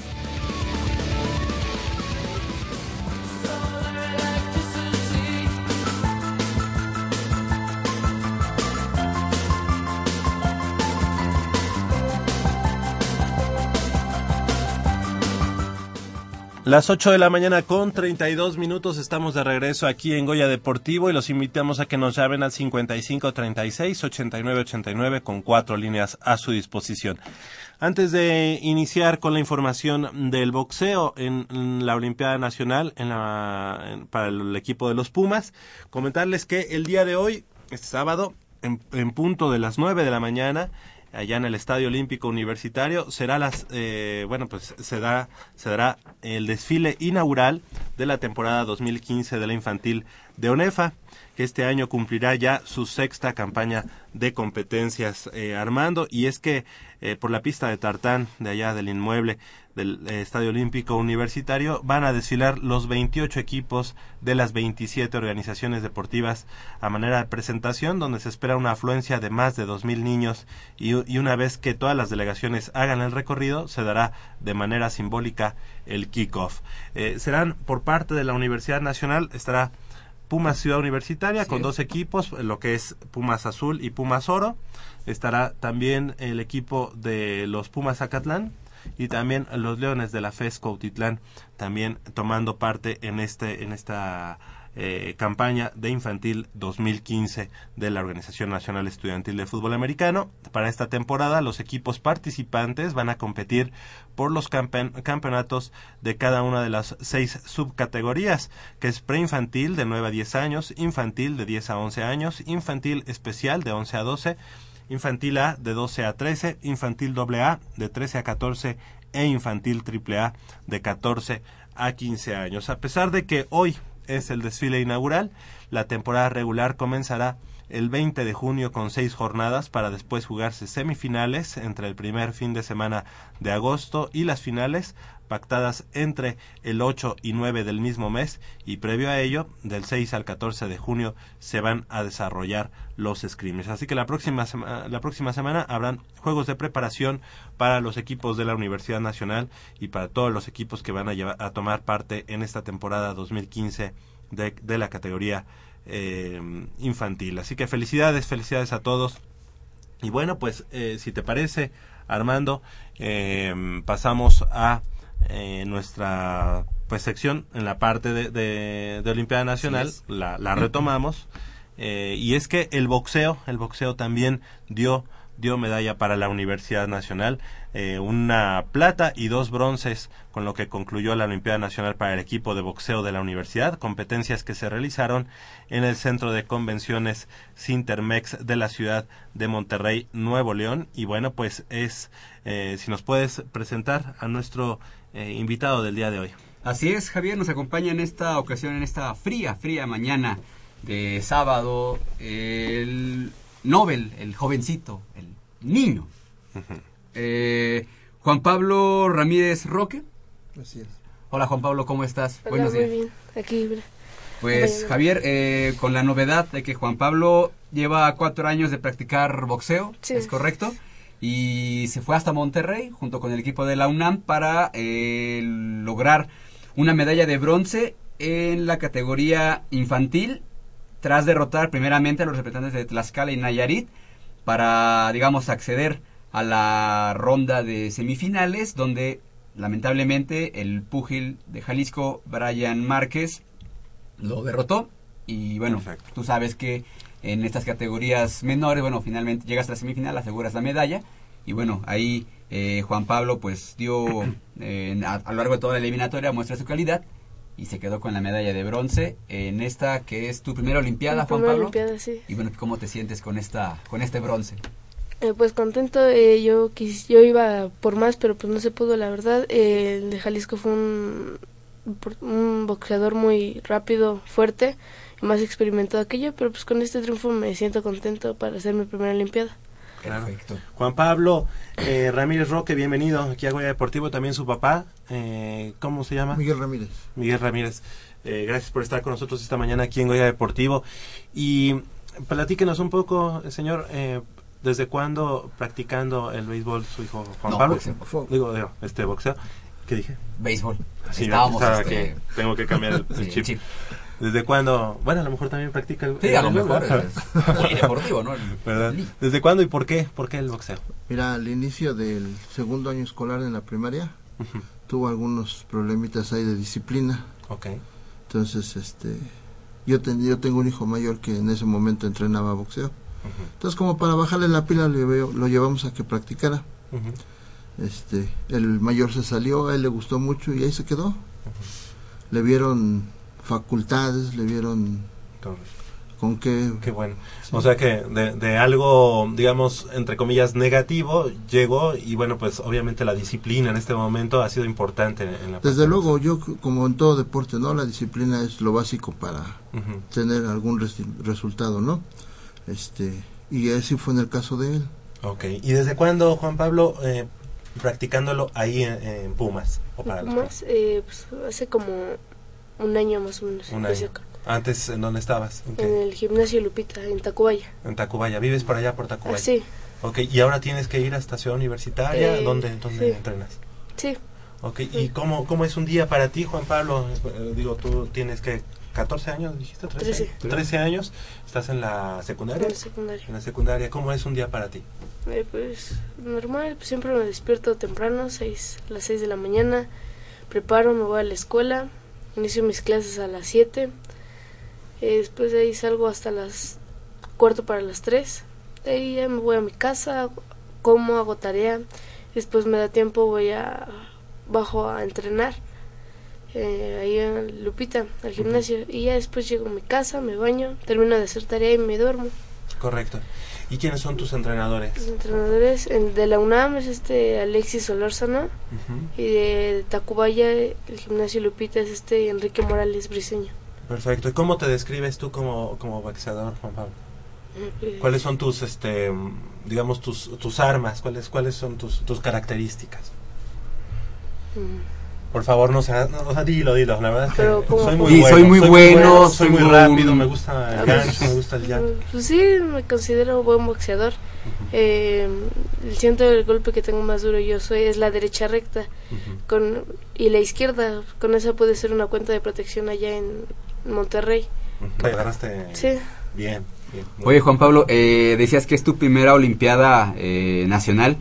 Las 8 de la mañana con 32 minutos estamos de regreso aquí en Goya Deportivo y los invitamos a que nos llamen al 55 36 89 89 con cuatro líneas a su disposición. Antes de iniciar con la información del boxeo en, la Olimpiada Nacional en la, para el equipo de los Pumas, comentarles que el día de hoy, este sábado, en, en punto de las 9 de la mañana, allá en el Estadio Olímpico Universitario. Será las eh, bueno pues se da se dará el desfile inaugural de la temporada 2015 de la infantil de ONEFA que este año cumplirá ya su sexta campaña de competencias eh, Armando. Y es que eh, por la pista de tartán de allá del inmueble del eh, Estadio Olímpico Universitario van a desfilar los 28 equipos de las 27 organizaciones deportivas a manera de presentación, donde se espera una afluencia de más de 2.000 niños y, y una vez que todas las delegaciones hagan el recorrido, se dará de manera simbólica el kickoff. Eh, serán por parte de la Universidad Nacional, estará Pumas Ciudad Universitaria con dos equipos, lo que es Pumas Azul y Pumas Oro. Estará también el equipo de los Pumas Acatlán y también los Leones de la FES Cuautitlán también tomando parte en este en esta eh, campaña de infantil 2015 de la Organización Nacional Estudiantil de Fútbol Americano. Para esta temporada, los equipos participantes van a competir por los campeonatos de cada una de las seis subcategorías, que es preinfantil de 9 a 10 años, infantil de 10 a 11 años, infantil especial de 11 a 12, infantil A de 12 a 13, infantil AA de 13 a 14 e infantil AAA de 14 a 15 años. A pesar de que hoy es el desfile inaugural, la temporada regular comenzará el 20 de junio con seis jornadas para después jugarse semifinales entre el primer fin de semana de agosto y las finales pactadas entre el 8 y 9 del mismo mes y previo a ello, del 6 al 14 de junio, se van a desarrollar los scrims. Así que la próxima, la próxima semana habrán juegos de preparación para los equipos de la Universidad Nacional y para todos los equipos que van a, llevar, a tomar parte en esta temporada 2015 de, de la categoría eh, infantil. Así que felicidades, felicidades a todos. Y bueno, pues eh, si te parece, Armando, eh, pasamos a eh, nuestra pues sección en la parte de, de, Olimpiada Nacional, la, la, retomamos. Eh, y es que el boxeo, el boxeo también dio dio medalla para la Universidad Nacional, eh, una plata y dos bronces, con lo que concluyó la Olimpiada Nacional para el equipo de boxeo de la universidad, competencias que se realizaron en el Centro de Convenciones Sintermex de la ciudad de Monterrey, Nuevo León. Y bueno, pues es, eh, si nos puedes presentar a nuestro eh, invitado del día de hoy. Así es, Javier, nos acompaña en esta ocasión, en esta fría, fría mañana de sábado, el Nobel, el jovencito, el niño. Eh, Juan Pablo Ramírez Roque. Así es. Hola Juan Pablo, ¿cómo estás? Buenos días. Muy bien, aquí. Pues Javier, eh, con la novedad de que Juan Pablo lleva cuatro años de practicar boxeo, ¿es correcto? Y se fue hasta Monterrey junto con el equipo de la UNAM para eh, lograr una medalla de bronce en la categoría infantil tras derrotar primeramente a los representantes de Tlaxcala y Nayarit para, digamos, acceder a la ronda de semifinales, donde lamentablemente el púgil de Jalisco, Brian Márquez, lo derrotó. Y bueno, tú sabes que en estas categorías menores, bueno, finalmente llegas a la semifinal, aseguras la medalla. Y bueno, ahí eh, Juan Pablo pues dio eh, a, a, lo largo de toda la eliminatoria muestra su calidad y se quedó con la medalla de bronce en esta que es tu primera Olimpiada, Juan Pablo. Olimpiada, sí. Y bueno, ¿cómo te sientes con esta con este bronce? Eh, pues contento, eh, yo quis, yo iba por más, pero pues no se pudo, la verdad. Eh, el de Jalisco fue un, un boxeador muy rápido, fuerte, más experimentado que yo, pero pues con este triunfo me siento contento para hacer mi primera Olimpiada. Perfecto. Juan Pablo eh, Ramírez Roque, bienvenido aquí a Goya Deportivo, también su papá, eh, ¿cómo se llama? Miguel Ramírez. Miguel Ramírez, eh, gracias por estar con nosotros esta mañana aquí en Goya Deportivo. Y platíquenos un poco, señor, ¿desde cuándo practicando el béisbol su hijo Juan Pablo? Digo, digo, este boxeo. ¿Qué dije? Béisbol. Sí, Estábamos, este... tengo que cambiar el, chip. ¿Desde cuándo? Bueno, a lo mejor también practica el, sí, a lo mejor ¿no? ¿Verdad? ¿Desde cuándo y por qué? ¿Por qué el boxeo? Mira, al inicio del segundo año escolar en la primaria tuvo algunos problemitas ahí de disciplina. Ok. Entonces, este, yo, yo tengo un hijo mayor que en ese momento entrenaba boxeo. Entonces, como para bajarle la pila, lo, lo llevamos a que practicara. Este, el mayor se salió, a él le gustó mucho y ahí se quedó. Le vieron facultades, le vieron con qué... Qué bueno. O sea que de, de, algo, digamos, entre comillas, negativo, llegó y bueno, pues obviamente la disciplina en este momento ha sido importante en la... Desde luego, yo como en todo deporte, ¿no? La disciplina es lo básico para tener algún resultado, ¿no? Este, y así fue en el caso de él. Ok, ¿y desde cuándo, Juan Pablo, eh, practicándolo ahí en, Pumas? O para Pumas, eh, pues hace como un año más o menos. Un año. ¿Antes en dónde estabas? ¿En, el gimnasio Lupita, en Tacubaya. En Tacubaya. ¿Vives por allá por Tacubaya? Ah, sí. Ok, ¿y ahora tienes que ir a estación universitaria? Eh, ¿Dónde, dónde entrenas? Sí. Ok, ¿y cómo, cómo es un día para ti, Juan Pablo? Eh, digo, tú tienes que 14 años, dijiste, 13, 13. 13 años, estás en la secundaria. En la secundaria. En la secundaria, ¿cómo es un día para ti? Eh, pues normal, pues, siempre me despierto temprano, seis, a las 6 de la mañana, preparo, me voy a la escuela, Inicio mis clases a las 7. Eh, después de ahí salgo hasta las cuarto para las 3. De ahí ya me voy a mi casa, como, hago tarea. Después me da tiempo, voy a bajo a entrenar. Eh, ahí en Lupita, al gimnasio. Y ya después llego a mi casa, me baño, termino de hacer tarea y me duermo. Correcto. ¿Y quiénes son tus entrenadores? Los entrenadores de la UNAM es este Alexis Solórzano y de Tacubaya, el gimnasio Lupita, es este Enrique Morales Briseño. Perfecto. ¿Y cómo te describes tú como, como boxeador, Juan Pablo? ¿Cuáles son tus, este, digamos, tus, tus armas? ¿Cuáles, cuáles son tus, tus características? Mm. Por favor, no sea, no, o sea, dilo, dilo. La verdad es que soy muy, bueno, soy muy bueno, soy muy rápido, me gusta el gancho, me gusta el jab. Pues sí, me considero buen boxeador. eh, siento el golpe que tengo más duro yo soy es la derecha recta con y la izquierda. Con esa puede ser una cuenta de protección allá en Monterrey. Te agarraste Sí. bien. Oye, Juan Pablo, eh, decías que es tu primera Olimpiada eh, nacional.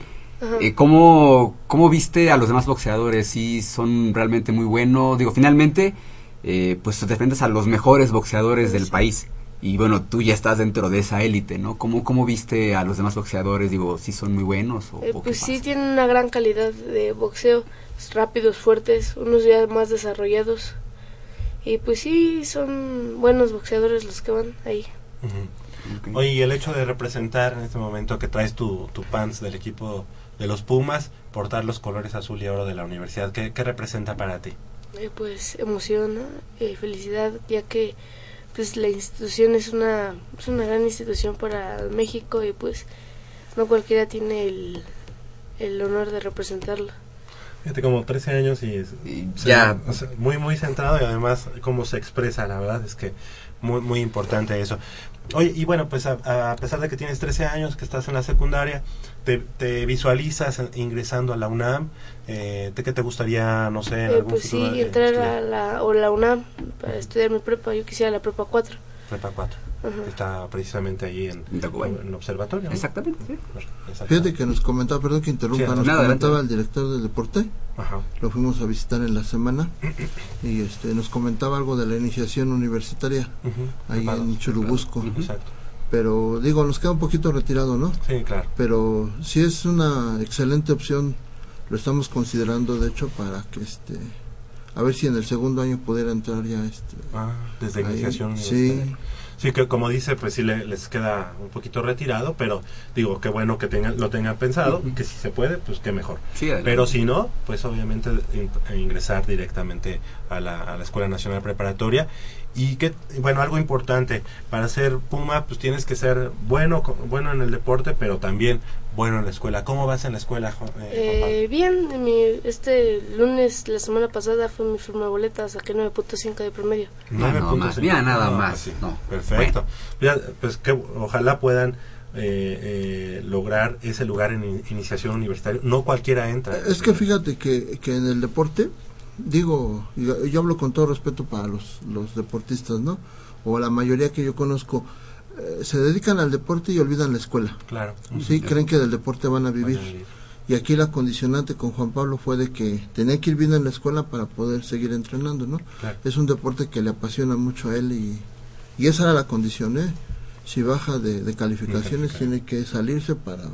Eh, ¿cómo, ¿Cómo viste a los demás boxeadores? ¿Sí son realmente muy buenos? Digo, finalmente, eh, pues te enfrentas a los mejores boxeadores del país. Y bueno, tú ya estás dentro de esa élite, ¿no? ¿Cómo, ¿Cómo viste a los demás boxeadores? Digo, ¿sí son muy buenos? O, Eh, pues sí, pasa? tienen una gran calidad de boxeo, rápidos, fuertes, unos ya más desarrollados. Y pues sí, son buenos boxeadores los que van ahí. Ujú. Oye, y el hecho de representar en este momento que traes tu, tu pants del equipo de los Pumas, portar los colores azul y oro de la universidad, ¿qué, qué representa para ti? Eh, pues emoción y felicidad, ya que pues la institución es una, es una gran institución para México y pues no cualquiera tiene el, el honor de representarlo. Fíjate, como 13 años y, Y se- ya. o sea, muy muy centrado y además cómo se expresa, la verdad es que muy muy importante eso. Oye, y bueno, pues a, a pesar de que tienes 13 años, que estás en la secundaria, te, te visualizas ingresando a la UNAM, eh, ¿de qué te gustaría, no sé, en Eh, algún pues sí, futuro, eh, entrar estudiar? a la, o la UNAM para estudiar mi prepa, yo quisiera la prepa 4. Prepa 4, Ajá. que está precisamente ahí en, En el observatorio. ¿no? Exactamente, sí. Exactamente. Fíjate que nos comentaba, perdón que interrumpa, Sí, nos nada, comentaba adelante. el director del deporte, Ajá. lo fuimos a visitar en la semana y este nos comentaba algo de la iniciación universitaria ahí en Churubusco. Exacto. Pero digo, nos queda un poquito retirado, ¿no? Sí, claro. Pero sí es una excelente opción, lo estamos considerando de hecho para que este a ver si en el segundo año pudiera entrar ya este Ah, desde ahí. iniciación. Sí, universitaria. Sí, que como dice, pues sí le- les queda un poquito retirado, pero digo, qué bueno que tengan, lo tengan pensado, que si se puede, pues qué mejor. Sí, adelante. Pero si no, pues obviamente in- ingresar directamente a la, a la Escuela Nacional Preparatoria. Y que, bueno, algo importante, para ser Puma, pues tienes que ser bueno, co- bueno en el deporte, pero también bueno en la escuela. ¿Cómo vas en la escuela, eh, Juan Pablo? Eh, bien, mi, este lunes, la semana pasada, fue mi firma de boleta, saqué 9.5 de promedio. Mira nada 9.5. más, mira nada No, más, sí, no. Perfecto. Pues que ojalá puedan eh, eh, lograr ese lugar en in- iniciación universitaria. No cualquiera entra. Es que fíjate que, que en el deporte, digo, yo, yo hablo con todo respeto para los, los deportistas, ¿no? O la mayoría que yo conozco, eh, se dedican al deporte y olvidan la escuela. Claro. Sí, creen que del deporte van a vivir. Van a vivir. Y aquí la condicionante con Juan Pablo fue de que tenía que ir bien en la escuela para poder seguir entrenando, ¿no? Claro. Es un deporte que le apasiona mucho a él y, y esa era la condición, ¿eh? Si baja de, de calificaciones, tiene que salirse para...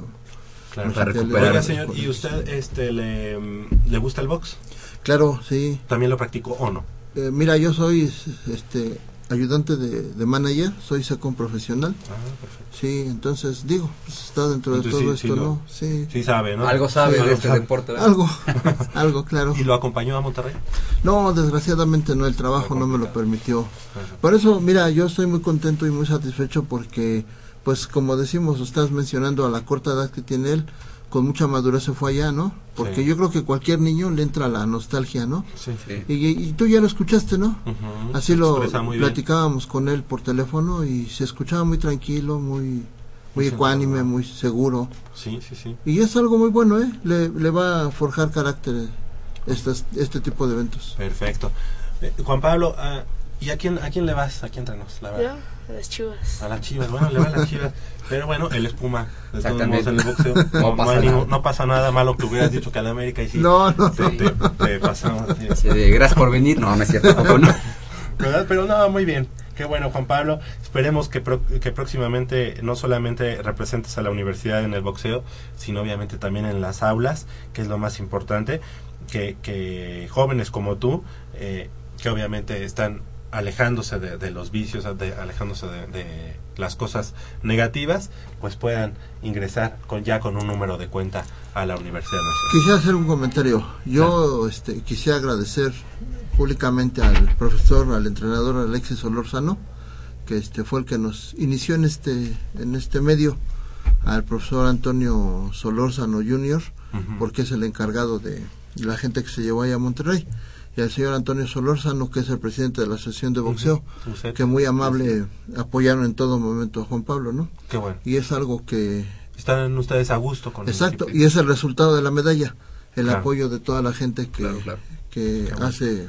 Claro. Para recuperar. Oiga, señor, ¿y usted este, le, le gusta el box? Claro, sí. ¿También lo practicó o no? Eh, mira, yo soy este ayudante de, de manager, soy second profesional. Ah, perfecto. Sí, entonces digo, pues, está dentro de Entonces, todo sí, esto, sí ¿no? Sí, Sí sabe, ¿no? Algo sabe Sí, de algo este sabe. deporte, ¿verdad? algo, algo, claro. ¿Y lo acompañó a Monterrey? No, desgraciadamente no, el trabajo no me lo permitió. Por eso, mira, yo estoy muy contento y muy satisfecho porque, pues como decimos, estás mencionando a la corta edad que tiene él, con mucha madurez se fue allá, ¿no? Porque Sí. yo creo que cualquier niño le entra la nostalgia, ¿no? Sí. Sí. Y, y tú ya lo escuchaste, ¿no? Ujú, Así se lo bien. platicábamos con él por teléfono y se escuchaba muy tranquilo, muy, muy Muy ecuánime, muy seguro. Sí, sí, sí. Y es algo muy bueno, ¿eh? Le, le va a forjar carácter estas, este tipo de eventos. Perfecto. Eh, Juan Pablo, ah, ¿y a quién, a quién le vas? ¿A quién entrenos? La verdad. A las chivas. A las chivas, bueno, le va a las chivas. Pero bueno, él es Puma. De todos modos, Exactamente. en el boxeo No no, pasa nada. no pasa nada malo que hubieras dicho que a la América y sí. No, no, te, te- te pasamos. sí. Sí, de gracias por venir. No, no es cierto, tampoco, no. ¿Verdad? Pero no, muy bien. Qué bueno, Juan Pablo. Esperemos que, pro- que próximamente no solamente representes a la universidad en el boxeo, sino obviamente también en las aulas, que es lo más importante, que, que jóvenes como tú, eh, que obviamente están alejándose de, de los vicios, de- alejándose de, de las cosas negativas, pues puedan ingresar con ya con un número de cuenta a la Universidad Nacional. Quisiera hacer un comentario. Yo este, quisiera agradecer públicamente al profesor, al entrenador Alexis Olorzano, que este fue el que nos inició en este en este medio al profesor Antonio Solórzano Jr., porque es el encargado de la gente que se llevó allá a Monterrey, y al señor Antonio Solórzano, que es el presidente de la Asociación de Boxeo, que muy amable apoyaron en todo momento a Juan Pablo, ¿no? Qué bueno. Y es algo que... Están ustedes a gusto con Exacto, y es el resultado de la medalla, el apoyo de toda la gente que, que hace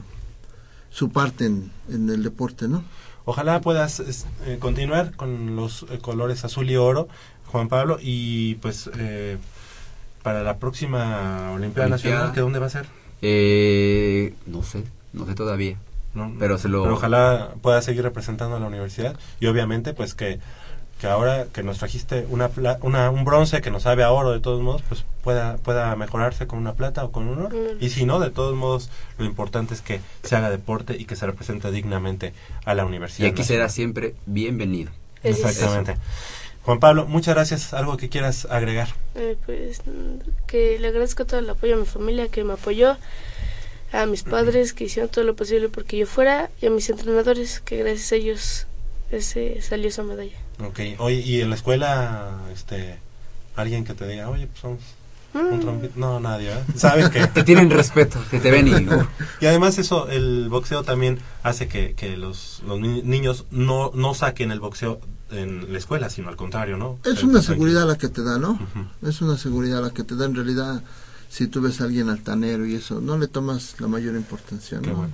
su parte en, en el deporte, ¿no? Ojalá puedas eh, continuar con los eh, colores azul y oro, Juan Pablo, y pues eh, para la próxima Olimpiada, Nacional, ¿que dónde va a ser? No sé, no sé todavía. pero, se lo... pero ojalá puedas seguir representando a la universidad y obviamente pues que que ahora que nos trajiste una, una, un bronce que nos sabe a oro de todos modos, pues pueda, pueda mejorarse con una plata o con un oro. Y si no, de todos modos, lo importante es que se haga deporte y que se represente dignamente a la universidad. Y aquí será siempre bienvenido. Exactamente. Juan Pablo, muchas gracias. ¿Algo que quieras agregar? Eh, pues que le agradezco todo el apoyo a mi familia que me apoyó, a mis padres que hicieron todo lo posible porque yo fuera y a mis entrenadores que gracias a ellos ese, salió esa medalla. Ok, oye, ¿y en la escuela, este, alguien que te diga, oye, pues somos un mm. trompito? No, nadie. Saben que... que tienen respeto, que te ven y... y además eso, el boxeo también hace que, que los, los niños no, no saquen el boxeo en la escuela, sino al contrario, ¿no? Es una seguridad la que te da, ¿no? Es una seguridad la que te da. En realidad, si tú ves a alguien altanero y eso, no le tomas la mayor importancia, ¿no? bueno.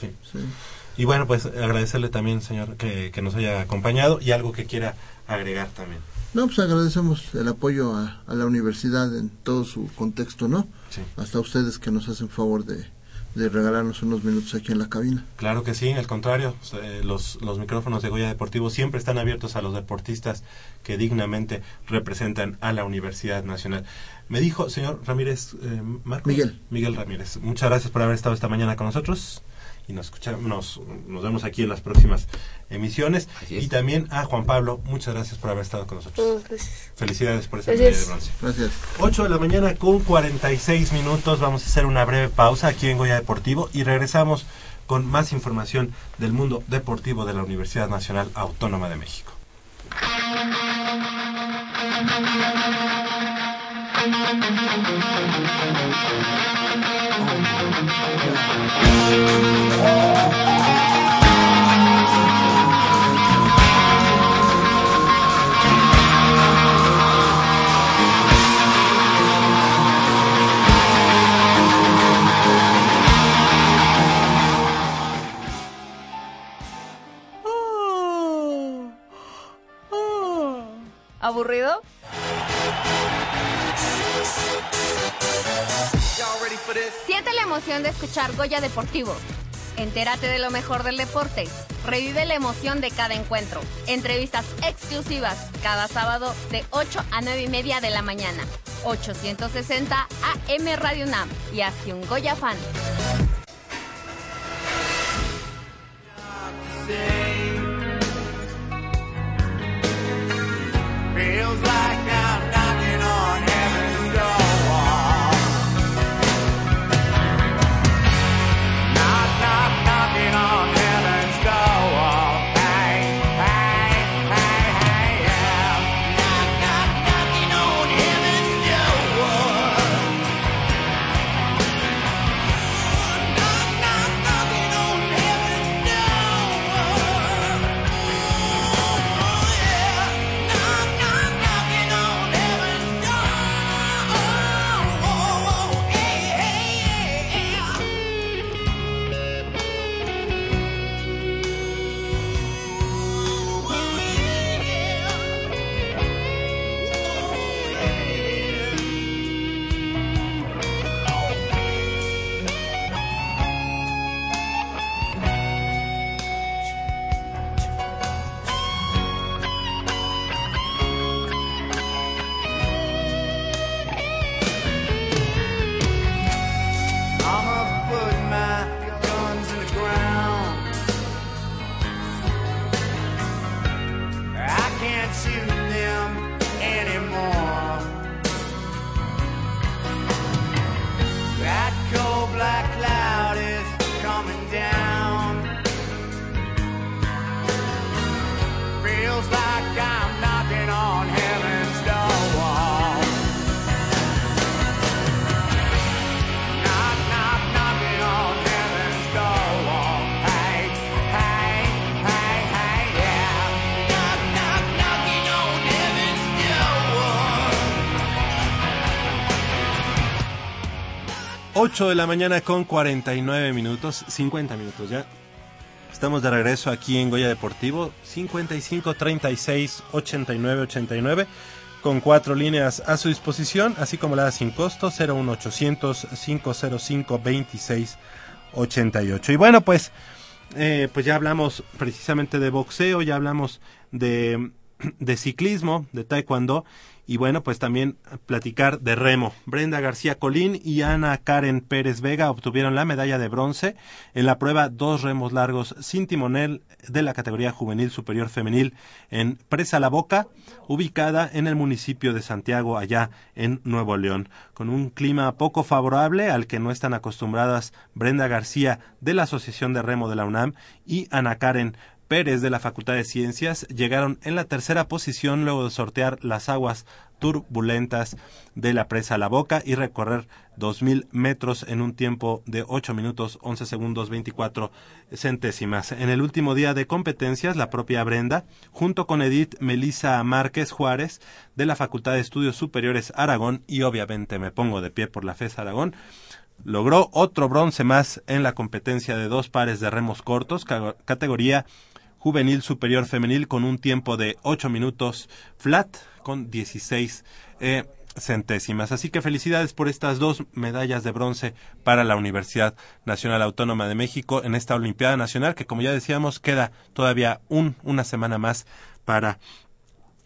sí. Y bueno, pues agradecerle también, señor, que, nos haya acompañado y algo que quiera agregar también. No, pues agradecemos el apoyo a, la universidad en todo su contexto, ¿no? Sí. Hasta ustedes que nos hacen favor de, de regalarnos unos minutos aquí en la cabina. Claro que sí, al contrario, eh, los, los micrófonos de Goya Deportivo siempre están abiertos a los deportistas que dignamente representan a la Universidad Nacional. Me dijo, señor Ramírez, eh, Miguel. Miguel Ramírez, muchas gracias por haber estado esta mañana con nosotros y nos escuchamos, nos, vemos aquí en las próximas emisiones. Y también a Juan Pablo, muchas gracias por haber estado con nosotros. Oh, Felicidades por esa medalla de bronce. Gracias. 8 de la mañana con 46 minutos. Vamos a hacer una breve pausa aquí en Goya Deportivo y regresamos con más información del mundo deportivo de la Universidad Nacional Autónoma de México. ¿Aburrido? Siente la emoción de escuchar Goya Deportivo. Entérate de lo mejor del deporte. Revive la emoción de cada encuentro. Entrevistas exclusivas cada sábado de 8 a 9 y media de la mañana. 860 AM Radio Nam y hazte un Goya fan. Feels like I'm knocking on heaven's door. 8 de la mañana con 49 minutos, 50 minutos ya. Estamos de regreso aquí en Goya Deportivo, 55 36 89 89, con cuatro líneas a su disposición, así como la sin costo 01800 505 26 88. Y bueno, pues, eh, pues ya hablamos precisamente de boxeo, ya hablamos de, de ciclismo, de taekwondo y bueno, pues también platicar de remo. Brenda García Colín y Ana Karen Pérez Vega obtuvieron la medalla de bronce en la prueba dos remos largos sin timonel de la categoría juvenil superior femenil en Presa La Boca, ubicada en el municipio de Santiago, allá en Nuevo León. Con un clima poco favorable al que no están acostumbradas Brenda García de la Asociación de Remo de la UNAM y Ana Karen Pérez de la Facultad de Ciencias llegaron en la tercera posición luego de sortear las aguas turbulentas de la presa La Boca y recorrer 2.000 metros en un tiempo de 8 minutos 11 segundos 24 centésimas. En el último día de competencias, la propia Brenda, junto con Edith Melisa Márquez Juárez de la Facultad de Estudios Superiores Aragón y obviamente me pongo de pie por la FES Aragón, logró otro bronce más en la competencia de dos pares de remos cortos, categoría juvenil superior femenil con un tiempo de 8 minutos flat con 16 eh, centésimas. Así que felicidades por estas dos medallas de bronce para la Universidad Nacional Autónoma de México en esta Olimpiada Nacional que como ya decíamos queda todavía un, una semana más para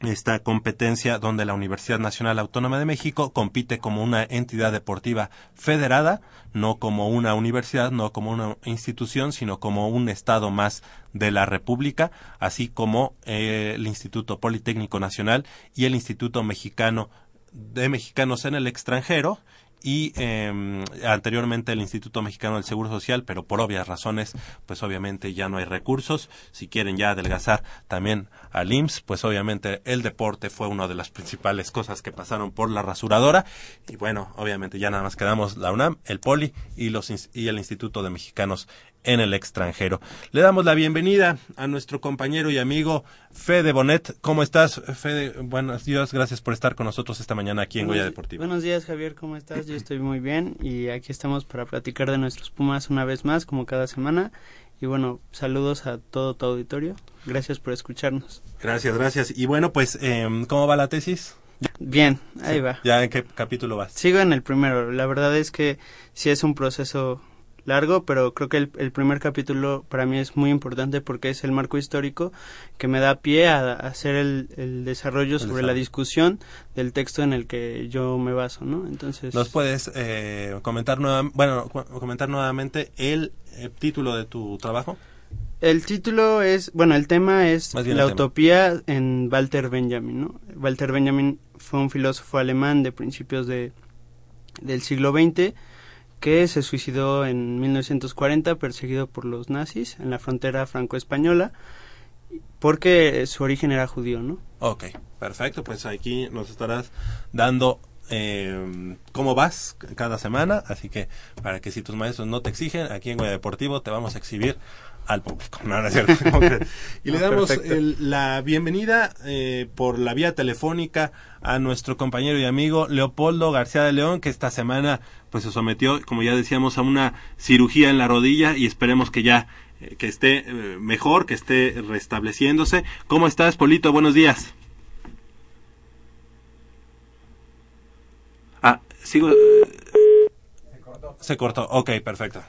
esta competencia donde la Universidad Nacional Autónoma de México compite como una entidad deportiva federada, no como una universidad, no como una institución, sino como un estado más de la República, así como eh, el Instituto Politécnico Nacional y el Instituto Mexicano de Mexicanos en el extranjero y eh, anteriormente el Instituto Mexicano del Seguro Social, pero por obvias razones, pues obviamente ya no hay recursos. Si quieren ya adelgazar también al IMSS, pues obviamente el deporte fue una de las principales cosas que pasaron por la rasuradora. Y bueno, obviamente ya nada más quedamos la UNAM, el POLI y, los, y el Instituto de Mexicanos en el extranjero. Le damos la bienvenida a nuestro compañero y amigo Fede Bonet. ¿Cómo estás, Fede? Buenos días, gracias por estar con nosotros esta mañana aquí en Goya Deportivo. Buenos días, Javier, ¿cómo estás? Yo estoy muy bien y aquí estamos para platicar de nuestros Pumas una vez más, como cada semana. Y bueno, saludos a todo tu auditorio. Gracias por escucharnos. Gracias, gracias. Y bueno, pues, em, ¿cómo va la tesis? Bien, ahí va. ¿Ya en qué capítulo vas? Sigo en el primero. La verdad es que sí es un proceso largo, pero creo que el, primer capítulo para mí es muy importante porque es el marco histórico que me da pie a, hacer el, desarrollo sobre la discusión del texto en el que yo me baso, ¿no? Entonces... ¿Nos puedes eh, comentar, bueno, comentar nuevamente el, eh, título de tu trabajo? El título es, bueno, el tema es la utopía en Walter Benjamin, ¿no? Walter Benjamin fue un filósofo alemán de principios de, del siglo XX que se suicidó en 1940 perseguido por los nazis en la frontera franco-española porque su origen era judío, ¿no? Ok, perfecto, pues aquí nos estarás dando eh, cómo vas cada semana, así que para que si tus maestros no te exigen, aquí en Guaya Deportivo te vamos a exhibir al público. y le damos la bienvenida eh, por la vía telefónica a nuestro compañero y amigo Leopoldo García de León, que esta semana pues se sometió, como ya decíamos, a una cirugía en la rodilla y esperemos que ya eh, que esté eh, mejor, que esté restableciéndose. ¿Cómo estás, Polito? Buenos días. Ah, sigo. Se cortó. Se cortó. Ok, perfecto.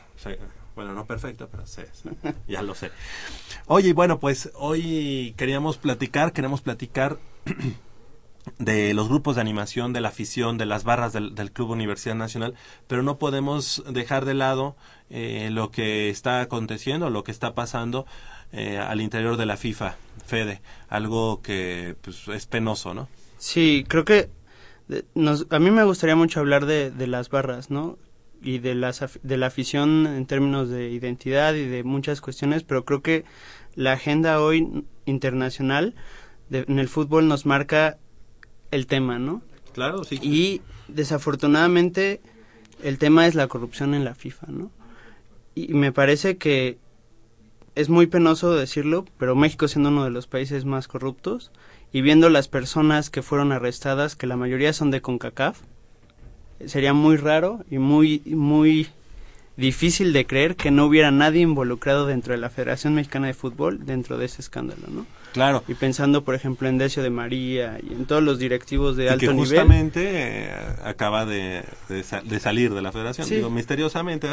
Bueno, no perfecto, pero sé, ya lo sé. Oye, bueno, pues hoy queríamos platicar, queremos platicar de los grupos de animación, de la afición, de las barras del, Club Universidad Nacional, pero no podemos dejar de lado eh, lo que está aconteciendo, lo que está pasando eh, al interior de la FIFA, Fede, algo que pues, es penoso, ¿no? Sí, creo que nos, a mí me gustaría mucho hablar de, de las barras, ¿no? Y de, las, de la afición en términos de identidad y de muchas cuestiones, pero creo que la agenda hoy internacional en el fútbol nos marca el tema, ¿no? Claro, sí. Y desafortunadamente el tema es la corrupción en la FIFA, ¿no? Y me parece que es muy penoso decirlo, pero México siendo uno de los países más corruptos y viendo las personas que fueron arrestadas, que la mayoría son de CONCACAF, sería muy raro y muy, muy difícil de creer que no hubiera nadie involucrado dentro de la Federación Mexicana de Fútbol dentro de ese escándalo, ¿no? Claro. Y pensando, por ejemplo, en Decio de María y en todos los directivos de y alto que nivel. justamente eh, acaba de, de, salir de la federación, digo, misteriosamente.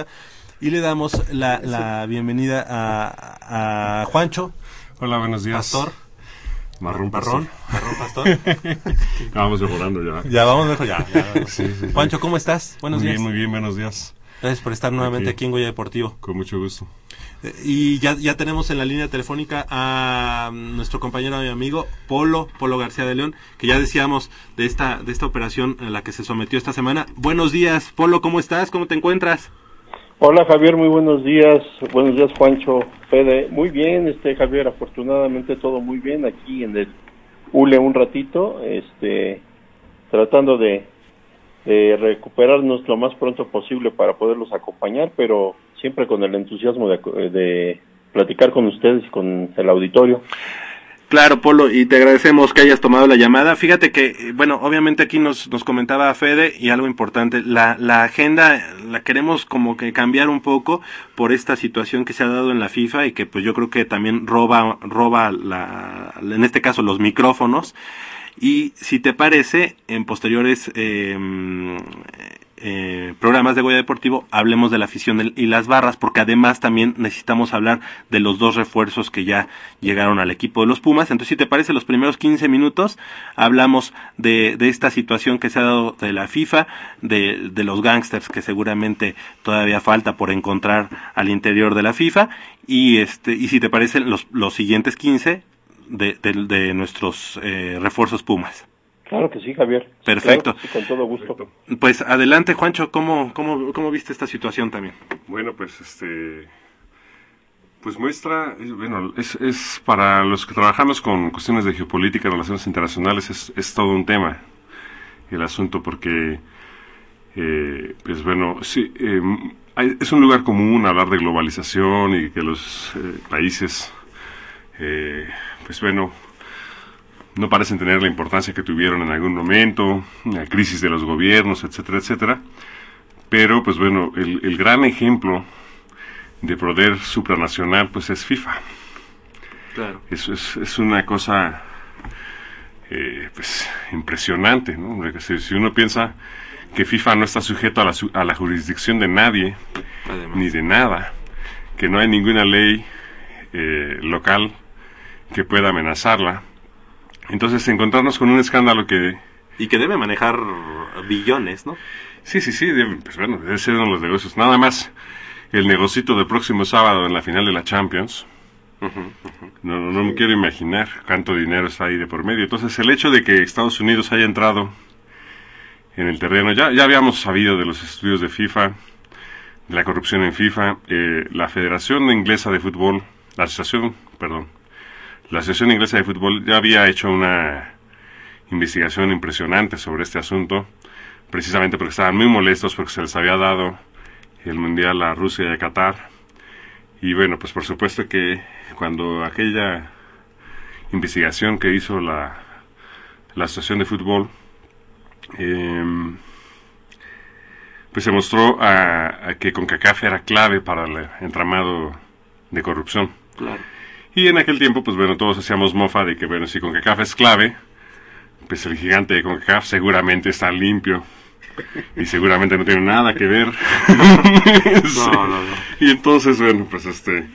Y le damos la, la bienvenida a, a, Juancho. Hola, buenos días. Pastor. Marrón Pastor. Marrón Pastor. ya vamos mejorando ya. Ya vamos mejor, ya. ya Juancho, ¿cómo estás? Buenos días. Muy bien, muy bien, buenos días. Gracias por estar nuevamente aquí, en Goya Deportivo. Con mucho gusto. Eh, y ya, ya tenemos en la línea telefónica a nuestro compañero y amigo Polo, Polo García de León, que ya decíamos de esta, de esta operación a la que se sometió esta semana. Buenos días, Polo, ¿cómo estás? ¿Cómo te encuentras? Hola Javier, muy buenos días. Buenos días Juancho, Fede. Muy bien, este Javier, afortunadamente todo muy bien aquí en el ULE un ratito, este tratando de de recuperarnos lo más pronto posible para poderlos acompañar, pero siempre con el entusiasmo de, platicar con ustedes y con el auditorio. Claro, Polo, y te agradecemos que hayas tomado la llamada. Fíjate que, bueno, obviamente aquí nos, nos comentaba Fede y algo importante, la, la agenda la queremos como que cambiar un poco por esta situación que se ha dado en la FIFA y que pues yo creo que también roba, roba la, en este caso los micrófonos. Y si te parece, en posteriores em, eh, programas de Goya Deportivo hablemos de la afición y las barras, porque además también necesitamos hablar de los dos refuerzos que ya llegaron al equipo de los Pumas. Entonces, si te parece, los primeros 15 minutos hablamos de, esta situación que se ha dado de la FIFA, de, los gangsters que seguramente todavía falta por encontrar al interior de la FIFA, y, este, y si te parecen los, los siguientes 15 de, de, nuestros eh, refuerzos Pumas. Claro que sí, Javier. Perfecto. con todo gusto. Pues adelante, Juancho, ¿cómo, cómo, cómo viste esta situación también? Bueno, pues este pues muestra, bueno, es, es para los que trabajamos con cuestiones de geopolítica relaciones internacionales, es, es todo un tema el asunto porque, eh, pues bueno, sí, eh, es un lugar común hablar de globalización y que los eh, países eh, pues bueno, no parecen tener la importancia que tuvieron en algún momento, la crisis de los gobiernos, etcétera, etcétera. Pero, pues bueno, el, gran ejemplo de poder supranacional, pues es FIFA. Claro. Es, es una cosa, eh, pues, impresionante, ¿no? Si, uno piensa que FIFA no está sujeto a la, a la jurisdicción de nadie, ni de nada, que no hay ninguna ley eh, local que pueda amenazarla. Entonces, encontrarnos con un escándalo que... Y que debe manejar billones, ¿no? Sí, sí, sí, debe, pues bueno, debe ser uno de los negocios. Nada más el negocito del próximo sábado en la final de la Champions. No, no, me quiero imaginar cuánto dinero está ahí de por medio. Entonces, el hecho de que Estados Unidos haya entrado en el terreno, ya, ya habíamos sabido de los estudios de FIFA, de la corrupción en FIFA, eh, la Federación Inglesa de Fútbol, la Asociación, perdón, la Asociación Inglesa de Fútbol ya había hecho una investigación impresionante sobre este asunto, precisamente porque estaban muy molestos porque se les había dado el Mundial a Rusia y a Qatar. Y bueno, pues por supuesto que cuando aquella investigación que hizo la, Asociación de Fútbol, em, pues se mostró a, a que CONCACAF era clave para el entramado de corrupción. Claro. Y en aquel tiempo, pues bueno, todos hacíamos mofa de que, bueno, si CONCACAF es clave, pues el gigante de CONCACAF seguramente está limpio. Y seguramente no tiene nada que ver. no, no, no. Y entonces, bueno, pues este,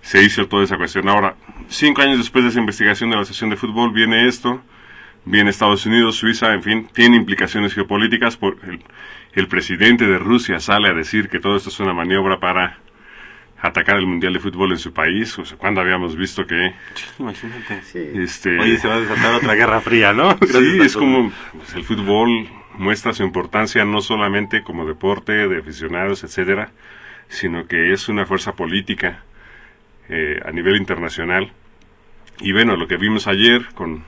se hizo toda esa cuestión. Ahora, cinco años después de esa investigación de la sesión de fútbol, viene esto, viene Estados Unidos, Suiza, en fin, tiene implicaciones geopolíticas. Por el, el presidente de Rusia sale a decir que todo esto es una maniobra para atacar el Mundial de Fútbol en su país. O sea, cuando habíamos visto que... Imagínate. Este, Oye, se va a desatar otra guerra fría, ¿no? sí, es como pues, el fútbol muestra su importancia no solamente como deporte de aficionados, etcétera, sino que es una fuerza política eh, a nivel internacional. Y bueno, lo que vimos ayer con,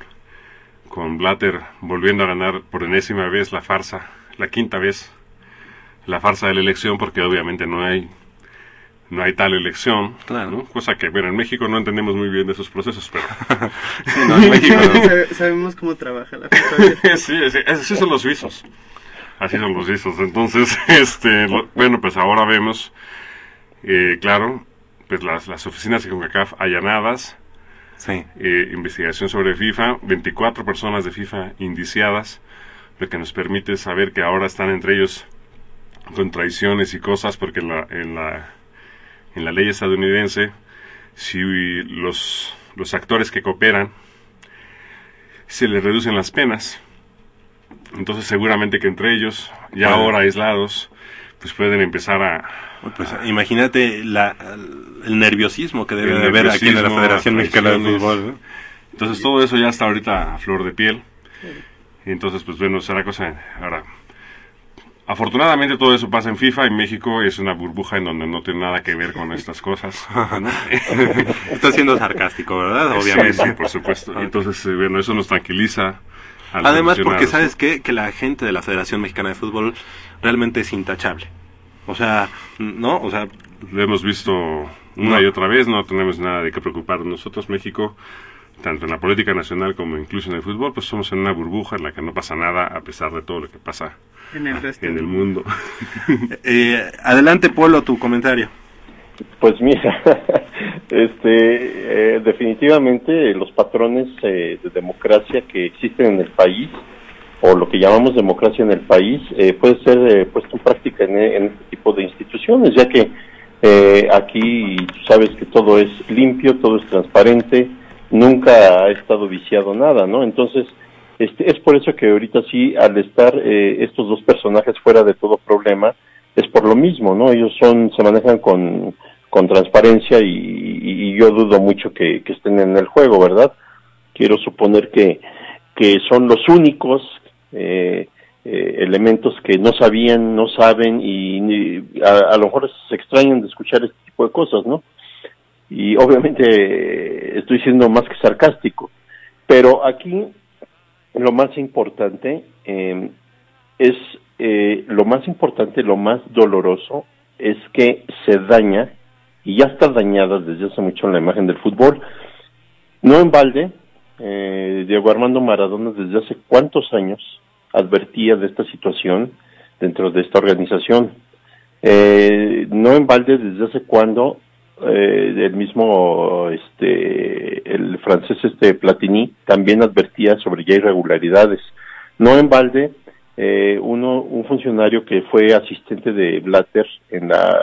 con Blatter volviendo a ganar por enésima vez la farsa, la quinta vez, la farsa de la elección, porque obviamente no hay no hay tal elección, claro. cosa que, bueno, en México no entendemos muy bien de esos procesos, pero en México sabemos cómo trabaja la sí, sí, esos son los suizos. Así son los ISOs. Entonces, este, bueno, pues ahora vemos, eh, claro, pues las, las oficinas de CONCACAF allanadas, sí. Eh, investigación sobre FIFA, 24 personas de FIFA indiciadas, lo que nos permite saber que ahora están entre ellos con traiciones y cosas, porque en la, en la, en la ley estadounidense, si los, los actores que cooperan, se les reducen las penas, entonces seguramente que entre ellos, ya ahora aislados, pues pueden empezar a... Pues imagínate la, el nerviosismo que debe de haber aquí en la Federación Mexicana de Fútbol. Entonces todo eso ya está ahorita a flor de piel. Y entonces, pues bueno, será cosa... Ahora, afortunadamente todo eso pasa en FIFA y México es una burbuja en donde no tiene nada que ver con estas cosas. Está siendo sarcástico, ¿verdad? Obviamente. Sí, por supuesto. Entonces, eh, bueno, eso nos tranquiliza Además, porque sabes qué? que la gente de la Federación Mexicana de Fútbol realmente es intachable. O sea, ¿no? O sea, lo hemos visto una y otra vez, no tenemos nada de qué preocupar. Nosotros, México, tanto en la política nacional como incluso en el fútbol, pues somos en una burbuja en la que no pasa nada a pesar de todo lo que pasa en el, en el mundo. eh, adelante, Polo, tu comentario. Pues mira, este, eh, definitivamente los patrones eh, de democracia que existen en el país, o lo que llamamos democracia en el país, eh, puede ser puesto en práctica en, este tipo de instituciones, ya que aquí tú sabes que todo es limpio, todo es transparente, nunca ha estado viciado nada, ¿no? Entonces, este, es por eso que ahorita sí, al estar estos dos personajes fuera de todo problema, es por lo mismo, ¿no? Ellos son, se manejan con con transparencia y, yo dudo mucho que, estén en el juego, ¿verdad? Quiero suponer que, que son los únicos eh, eh, elementos que no sabían, no saben y, a, lo mejor se extrañan de escuchar este tipo de cosas, ¿no? Y obviamente estoy siendo más que sarcástico, pero aquí lo más importante eh, es lo más importante, lo más doloroso es que se daña y ya está dañada desde hace mucho la imagen del fútbol. No en balde, eh, Diego Armando Maradona desde hace cuántos años advertía de esta situación dentro de esta organización. Eh, no en balde desde hace cuando eh, el mismo este el francés este Platini también advertía sobre ya irregularidades. No en balde eh, uno, un funcionario que fue asistente de Blatter en la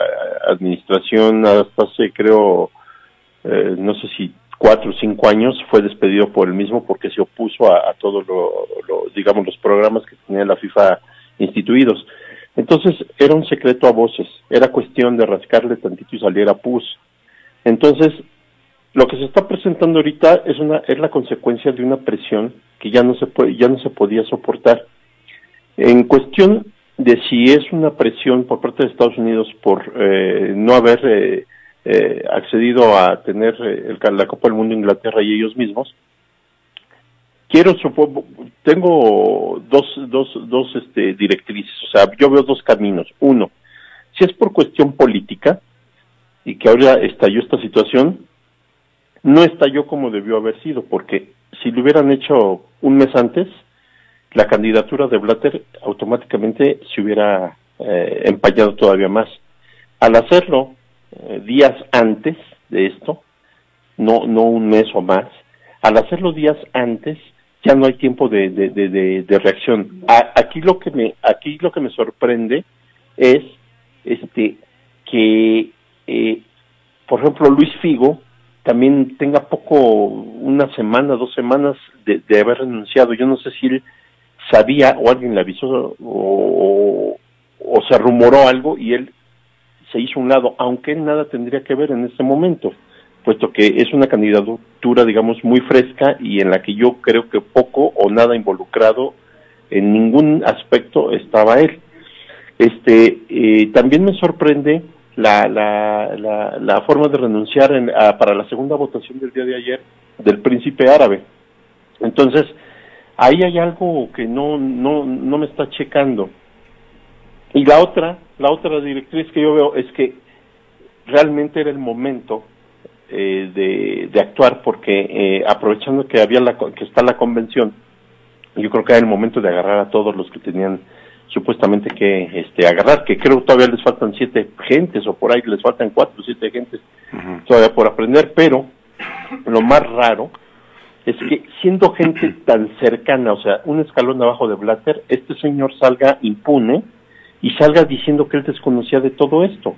administración hasta hace, creo, eh, no sé si cuatro o cinco años, fue despedido por el mismo porque se opuso a, todos lo, digamos, los programas que tenía la FIFA instituidos. Entonces, era un secreto a voces, era cuestión de rascarle tantito y salir a pus. Entonces, lo que se está presentando ahorita es una es la consecuencia de una presión que ya no se puede ya no se podía soportar en cuestión de si es una presión por parte de Estados Unidos por eh, no haber eh, eh, accedido a tener la Copa del Mundo Inglaterra y ellos mismos, quiero supongo, tengo dos, dos, dos este, directrices, o sea, yo veo dos caminos. Uno, si es por cuestión política y que ahora estalló esta situación, no estalló como debió haber sido, porque si lo hubieran hecho un mes antes, la candidatura de Blatter automáticamente se hubiera eh, empañado todavía más. Al hacerlo eh, días antes de esto, no, no un mes o más, al hacerlo días antes, ya no hay tiempo de, de, reacción. aquí lo que me, aquí lo que me sorprende es este que eh, por ejemplo Luis Figo también tenga poco, una semana, dos semanas de, de haber renunciado. Yo no sé si él sabía o alguien le avisó o, se rumoró algo y él se hizo un lado, aunque nada tendría que ver en este momento, puesto que es una candidatura, digamos, muy fresca y en la que yo creo que poco o nada involucrado en ningún aspecto estaba él. Este, eh, también me sorprende la, la, la, forma de renunciar para la segunda votación del día de ayer del príncipe árabe. Entonces, ahí hay algo que no, no, no me está checando. Y la otra, la otra directriz que yo veo es que realmente era el momento eh, de, de, actuar porque eh, aprovechando que había la, que está la convención, yo creo que era el momento de agarrar a todos los que tenían supuestamente que este, agarrar, que creo todavía les faltan siete gentes o por ahí les faltan cuatro o siete gentes todavía por aprender, pero lo más raro es que siendo gente tan cercana, o sea, un escalón abajo de Blatter, este señor salga impune y salga diciendo que él desconocía de todo esto.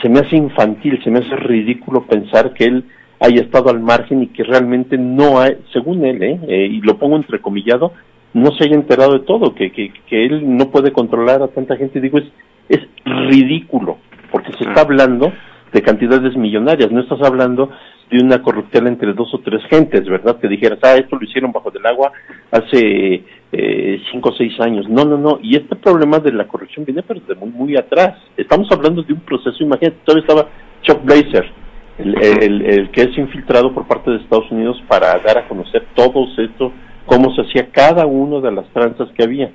Se me hace infantil, se me hace ridículo pensar que él haya estado al margen y que realmente no hay, según él, ¿eh? eh y lo pongo entrecomillado, no se haya enterado de todo, que, que, que él no puede controlar a tanta gente. Digo, es, es ridículo, porque se está hablando de cantidades millonarias, no estás hablando de una corrupción entre dos o tres gentes, ¿verdad? Que dijeras, ah, esto lo hicieron bajo del agua hace eh, cinco o seis años. No, no, no. Y este problema de la corrupción viene pero de muy, muy atrás. Estamos hablando de un proceso, imagínate, todavía estaba Chuck Blazer, el, el, el, que es infiltrado por parte de Estados Unidos para dar a conocer todo esto, cómo se hacía cada una de las tranzas que había.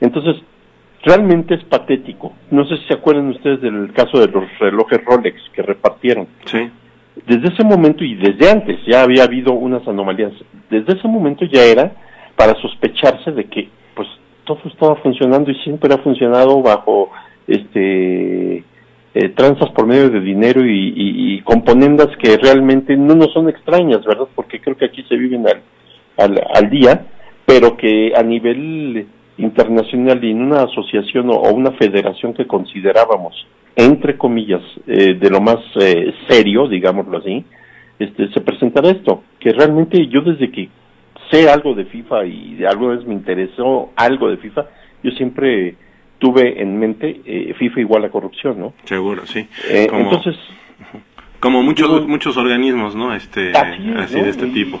Entonces, realmente es patético. No sé si se acuerdan ustedes del caso de los relojes Rolex que repartieron. Sí. Desde ese momento y desde antes ya había habido unas anomalías. Desde ese momento ya era para sospecharse de que pues todo estaba funcionando y siempre ha funcionado bajo este eh, tranzas por medio de dinero y, y, componendas que realmente no nos son extrañas, ¿verdad? Porque creo que aquí se viven al, al, al día, pero que a nivel internacional y en una asociación o, una federación que considerábamos, entre comillas, eh, de lo más eh, serio, digámoslo así, este, se presentará esto, que realmente yo desde que sé algo de FIFA y de algo vez me interesó algo de FIFA, yo siempre tuve en mente eh, FIFA igual a corrupción, ¿no? Seguro, sí. como, entonces, como muchos muchos organismos, ¿no? Este, así, de este tipo.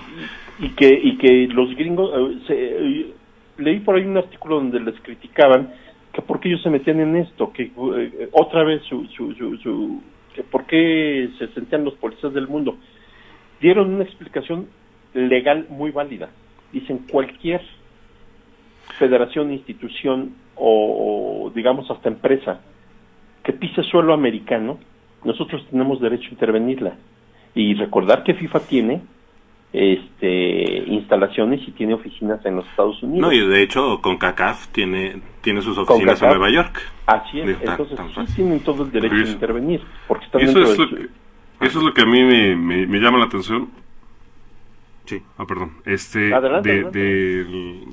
Y, que y que los gringos se, leí por ahí un artículo donde les criticaban que por qué ellos se metían en esto, que eh, otra vez su, su, su, que por qué se sentían los policías del mundo. Dieron una explicación legal muy válida. Dicen cualquier federación, institución o digamos hasta empresa que pise suelo americano, nosotros tenemos derecho a intervenirla. Y recordar que FIFA tiene este instalaciones y tiene oficinas en los Estados Unidos. No, y de hecho con CACAF tiene tiene sus oficinas en Nueva York. Así es, entonces sí tienen todo el derecho a intervenir, porque eso, es lo que, eso es lo que a mí me, me, llama la atención. Sí, ah, perdón. Este, de,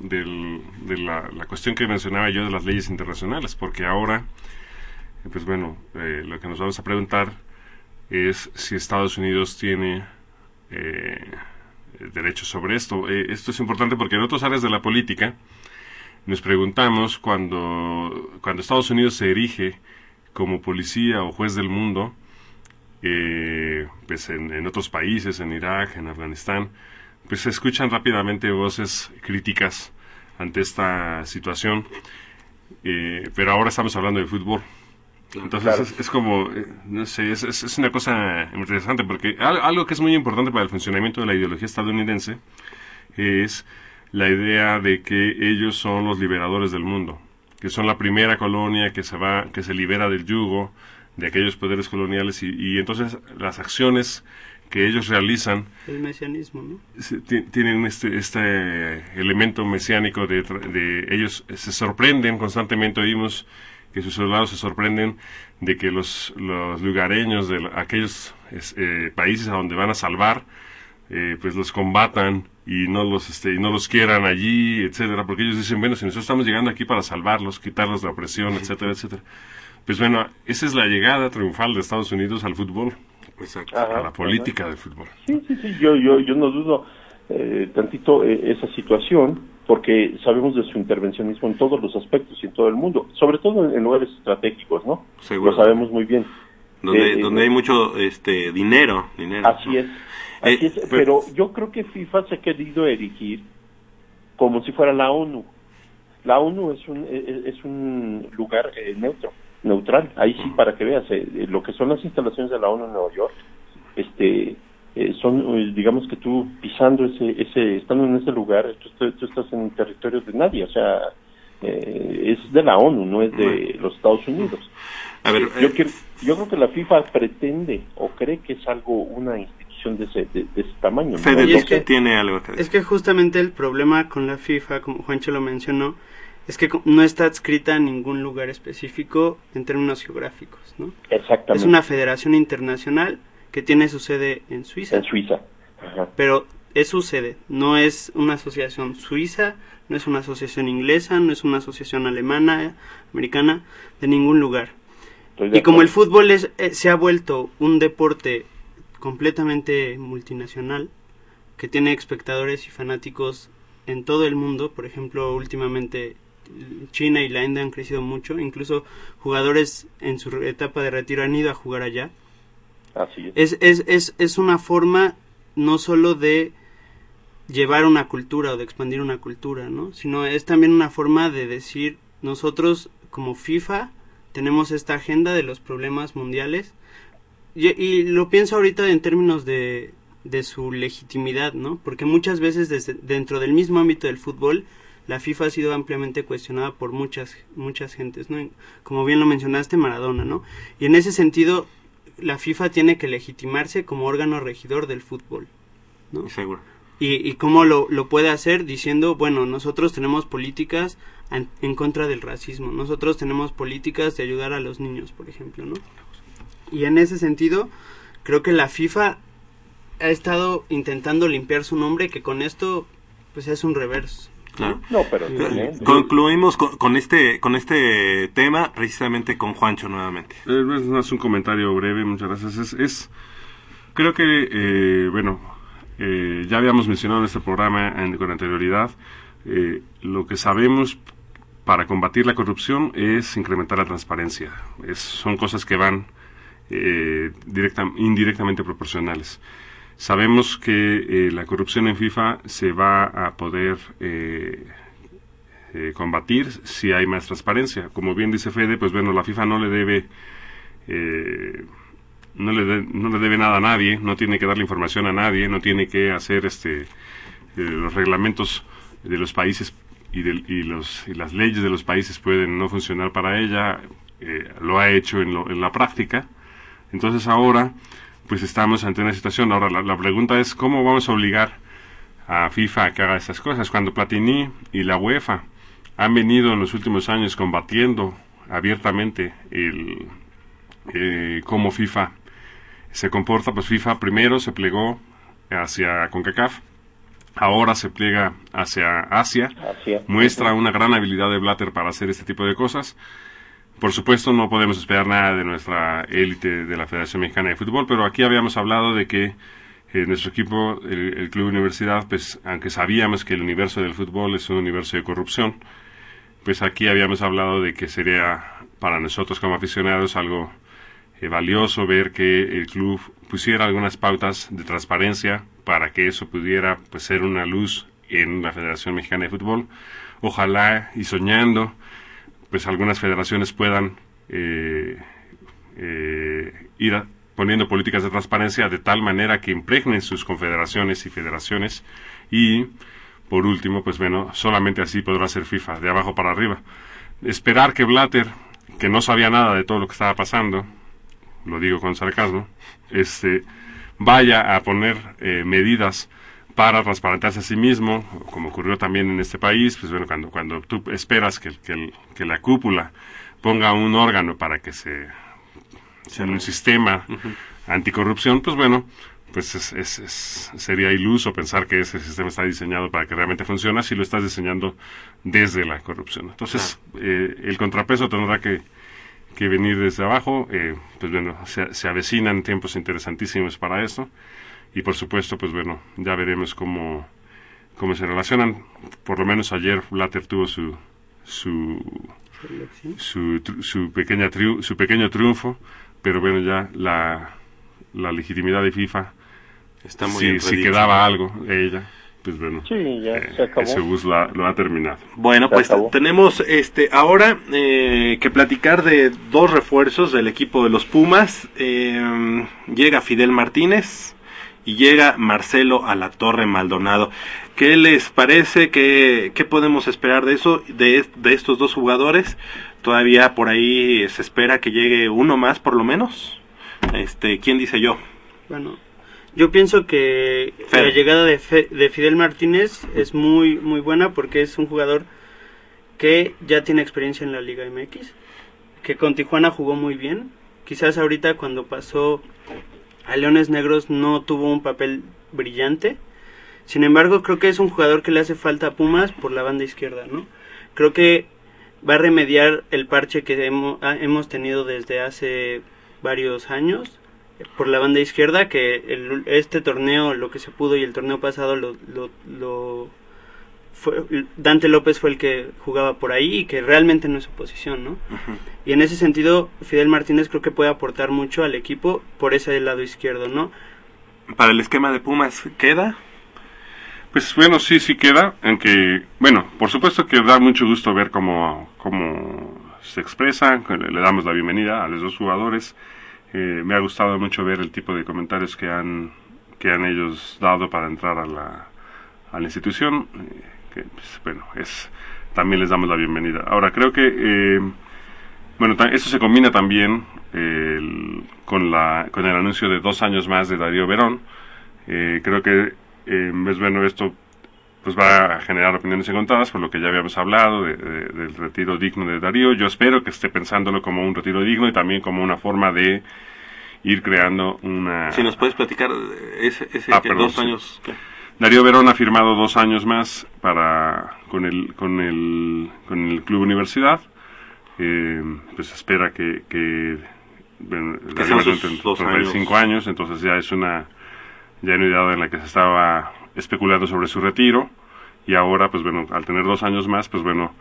De, la, la, cuestión que mencionaba yo de las leyes internacionales, porque ahora, pues bueno, eh, lo que nos vamos a preguntar es si Estados Unidos tiene eh, derechos sobre esto. Eh, esto es importante porque en otras áreas de la política nos preguntamos cuando, cuando Estados Unidos se erige como policía o juez del mundo, eh, pues en, otros países, en Irak, en Afganistán, pues se escuchan rápidamente voces críticas ante esta situación, eh, pero ahora estamos hablando de fútbol. Entonces es, como, eh, no sé, es, es, una cosa interesante porque algo que es muy importante para el funcionamiento de la ideología estadounidense es la idea de que ellos son los liberadores del mundo, que son la primera colonia que se va, que se libera del yugo de aquellos poderes coloniales y, entonces las acciones que ellos realizan el mesianismo ¿no? tienen este, este elemento mesiánico de, de ellos se sorprenden constantemente oímos que sus soldados se sorprenden de que los, los lugareños de aquellos eh, países a donde van a salvar, eh, pues los combatan y no los este, y no los quieran allí, etcétera, porque ellos dicen, bueno, si nosotros estamos llegando aquí para salvarlos, quitarlos de la opresión, etcétera, etcétera. Pues bueno, esa es la llegada triunfal de Estados Unidos al fútbol, a la política del fútbol. Sí, sí, sí, yo, yo, yo no dudo eh, tantito esa situación porque sabemos de su intervencionismo en todos los aspectos y en todo el mundo, sobre todo en, lugares estratégicos, ¿no? Seguro. Lo sabemos muy bien. Donde, eh, donde hay mucho este dinero, dinero. Así es. Así eh, es pero, yo creo que FIFA se ha querido erigir como si fuera la ONU. La ONU es un, es, un lugar eh, neutro, neutral. Ahí sí, para que veas, lo que son las instalaciones de la ONU en Nueva York, este, eh, son, eh, digamos que tú pisando ese, ese, estando en ese lugar, tú, tú estás en territorio de nadie, o sea, eh, es de la ONU, no es de los Estados Unidos. A ver, yo, yo creo que la FIFA pretende o cree que es algo, una institución de ese, de, ese tamaño. es que, tiene algo Es que justamente el problema con la FIFA, como Juancho lo mencionó, es que no está adscrita a ningún lugar específico en términos geográficos, ¿no? Exactamente. Es una federación internacional que tiene su sede en Suiza. En Suiza. Pero es su sede, no es una asociación suiza, no es una asociación inglesa, no es una asociación alemana, americana, de ningún lugar. Y como el fútbol es, eh, se ha vuelto un deporte completamente multinacional, que tiene espectadores y fanáticos en todo el mundo, por ejemplo, últimamente China y la India han crecido mucho, incluso jugadores en su etapa de retiro han ido a jugar allá. Es. Es, es, es una forma no solo de llevar una cultura o de expandir una cultura, ¿no? Sino es también una forma de decir, nosotros como FIFA tenemos esta agenda de los problemas mundiales y, lo pienso ahorita en términos de, de su legitimidad, ¿no? Porque muchas veces desde, dentro del mismo ámbito del fútbol la FIFA ha sido ampliamente cuestionada por muchas muchas gentes, ¿no? Como bien lo mencionaste, Maradona, ¿no? Y en ese sentido la FIFA tiene que legitimarse como órgano regidor del fútbol, ¿no? Seguro. Y, y cómo lo, lo puede hacer diciendo, bueno, nosotros tenemos políticas en, contra del racismo, nosotros tenemos políticas de ayudar a los niños, por ejemplo, ¿no? Y en ese sentido, creo que la FIFA ha estado intentando limpiar su nombre, que con esto, pues es un reverso. No, pero concluimos con, este con este tema precisamente con Juancho nuevamente. Eh, es un comentario breve, muchas gracias. Es, creo que eh, bueno eh, ya habíamos mencionado en este programa con anterioridad, eh, lo que sabemos para combatir la corrupción es incrementar la transparencia. son cosas que van eh, indirectamente proporcionales. Sabemos que la corrupción en FIFA se va a poder combatir si hay más transparencia. Como bien dice Fede, pues bueno, la FIFA no le debe no le, no le debe nada a nadie, no tiene que darle información a nadie, no tiene que hacer este eh, los reglamentos de los países y, y, los, y las leyes de los países pueden no funcionar para ella, eh, lo ha hecho en, lo, en la práctica. Entonces ahora, pues estamos ante una situación. Ahora la, la, pregunta es cómo vamos a obligar a FIFA a que haga esas cosas. Cuando Platini y la UEFA han venido en los últimos años combatiendo abiertamente el eh, cómo FIFA se comporta, pues FIFA primero se plegó hacia CONCACAF, ahora se pliega hacia Asia, muestra una gran habilidad de Blatter para hacer este tipo de cosas. Por supuesto, no podemos esperar nada de nuestra élite de la Federación Mexicana de Fútbol, pero aquí habíamos hablado de que eh, nuestro equipo, el, Club Universidad, pues aunque sabíamos que el universo del fútbol es un universo de corrupción, pues aquí habíamos hablado de que sería para nosotros como aficionados algo eh, valioso ver que el club pusiera algunas pautas de transparencia para que eso pudiera pues, ser una luz en la Federación Mexicana de Fútbol. Ojalá y soñando, pues algunas federaciones puedan eh, eh, ir poniendo políticas de transparencia de tal manera que impregnen sus confederaciones y federaciones y por último, pues bueno, solamente así podrá ser FIFA, de abajo para arriba. Esperar que Blatter, que no sabía nada de todo lo que estaba pasando, lo digo con sarcasmo, este, vaya a poner eh, medidas para transparentarse a sí mismo, como ocurrió también en este país, pues bueno, cuando, cuando tú esperas que, que, la cúpula ponga un órgano para que se sea un sistema anticorrupción, pues bueno, pues es, es, sería iluso pensar que ese sistema está diseñado para que realmente funcione si lo estás diseñando desde la corrupción. Entonces, eh, el contrapeso tendrá que que venir desde abajo. Eh, pues bueno, se, avecinan tiempos interesantísimos para esto. Y por supuesto, pues bueno, ya veremos cómo, cómo se relacionan. Por lo menos ayer Blatter tuvo su su su, su, pequeña su pequeño triunfo, pero bueno, ya la, la legitimidad de FIFA, Está muy si, quedaba algo de ella, pues bueno, sí, ya eh, ese bus lo ha terminado. Bueno, pues tenemos este ahora eh, que platicar de dos refuerzos del equipo de los Pumas. Eh, llega Fidel Martínez y llega Marcelo a la Torre Maldonado. ¿Qué les parece? ¿Qué, qué podemos esperar de eso, de, de estos dos jugadores? Todavía por ahí se espera que llegue uno más, por lo menos. Este, ¿quién dice yo? Bueno, yo pienso que la llegada de, de, Fidel Martínez es muy muy buena porque es un jugador que ya tiene experiencia en la Liga MX, que con Tijuana jugó muy bien. Quizás ahorita cuando pasó a Leones Negros no tuvo un papel brillante. Sin embargo, creo que es un jugador que le hace falta a Pumas por la banda izquierda, ¿no? Creo que va a remediar el parche que hemos, tenido desde hace varios años por la banda izquierda, que este torneo, lo que se pudo y el torneo pasado lo, lo, fue, Dante López fue el que jugaba por ahí y que realmente no es su posición, ¿no? Y en ese sentido, Fidel Martínez creo que puede aportar mucho al equipo por ese lado izquierdo, ¿no? Para el esquema de Pumas, ¿queda? Pues bueno, sí, sí queda, aunque, bueno, por supuesto que da mucho gusto ver cómo, cómo se expresa, le damos la bienvenida a los dos jugadores. Eh, me ha gustado mucho ver el tipo de comentarios que han, que han ellos dado para entrar a la, a la institución, eh, que, pues, bueno, es, también les damos la bienvenida. Ahora, creo que, eh, bueno, eso se combina también con, la, con el anuncio de dos años más de Darío Verón. creo que eh, es bueno, esto pues va a generar opiniones encontradas por lo que ya habíamos hablado del retiro digno de Darío. Yo espero que esté pensándolo como un retiro digno y también como una forma de ir creando una... Si nos puedes platicar ese, ese ah, dos años... Darío Verón ha firmado dos años más para con el con el con el club universidad. Eh, pues espera que que, bueno, dos años. cinco años, entonces ya es una ya en una edad en la que se estaba especulando sobre su retiro y ahora pues bueno al tener dos años más pues bueno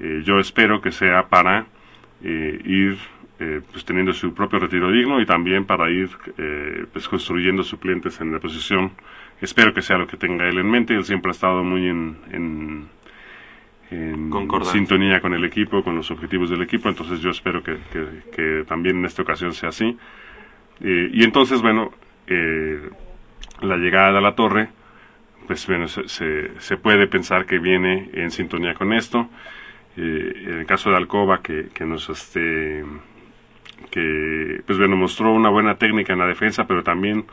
eh, yo espero que sea para eh, ir eh, pues teniendo su propio retiro digno y también para ir pues construyendo suplentes en la posición espero que sea lo que tenga él en mente. Él siempre ha estado muy en, en, sintonía con el equipo con los objetivos del equipo. Entonces yo espero que, que, también en esta ocasión sea así. Y entonces bueno eh, la llegada a la torre, pues bueno, se, se, puede pensar que viene en sintonía con esto. Eh, en el caso de Alcoba, que, que nos este, que pues bueno, mostró una buena técnica en la defensa, pero también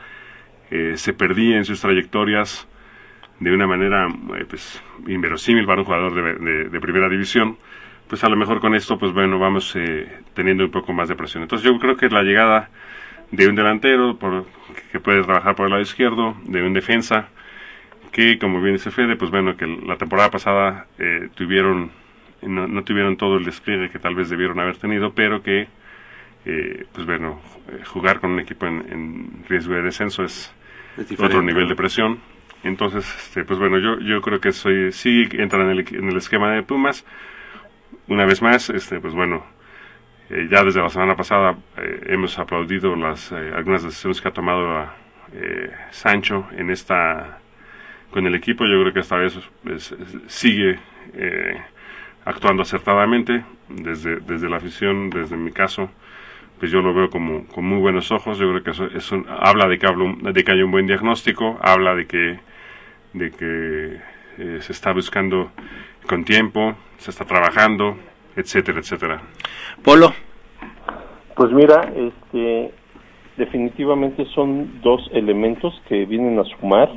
eh, se perdía en sus trayectorias de una manera eh, pues, inverosímil para un jugador de, de, primera división, pues a lo mejor con esto, pues bueno, vamos teniendo un poco más de presión. Entonces yo creo que la llegada de un delantero por, que puede trabajar por el lado izquierdo, de un defensa, que como bien dice Fede, pues bueno, que la temporada pasada eh, tuvieron, no, tuvieron todo el despliegue que tal vez debieron haber tenido, pero que, eh, pues bueno, eh, jugar con un equipo en, riesgo de descenso es, otro nivel de presión. Entonces, este, pues bueno, yo, yo creo que soy, sí entra en el, en el esquema de Pumas. Una vez más, este, pues bueno, eh, ya desde la semana pasada eh, hemos aplaudido las eh, algunas decisiones que ha tomado Sancho en esta con el equipo. Yo creo que esta vez pues, sigue actuando acertadamente desde, desde la afición, desde mi caso. Pues yo lo veo como, con muy buenos ojos. Yo creo que eso, eso habla de que, hablo, de que hay un buen diagnóstico, habla de que, de que se está buscando con tiempo, se está trabajando, etcétera, etcétera. Polo. Pues mira, este, definitivamente son dos elementos que vienen a sumar,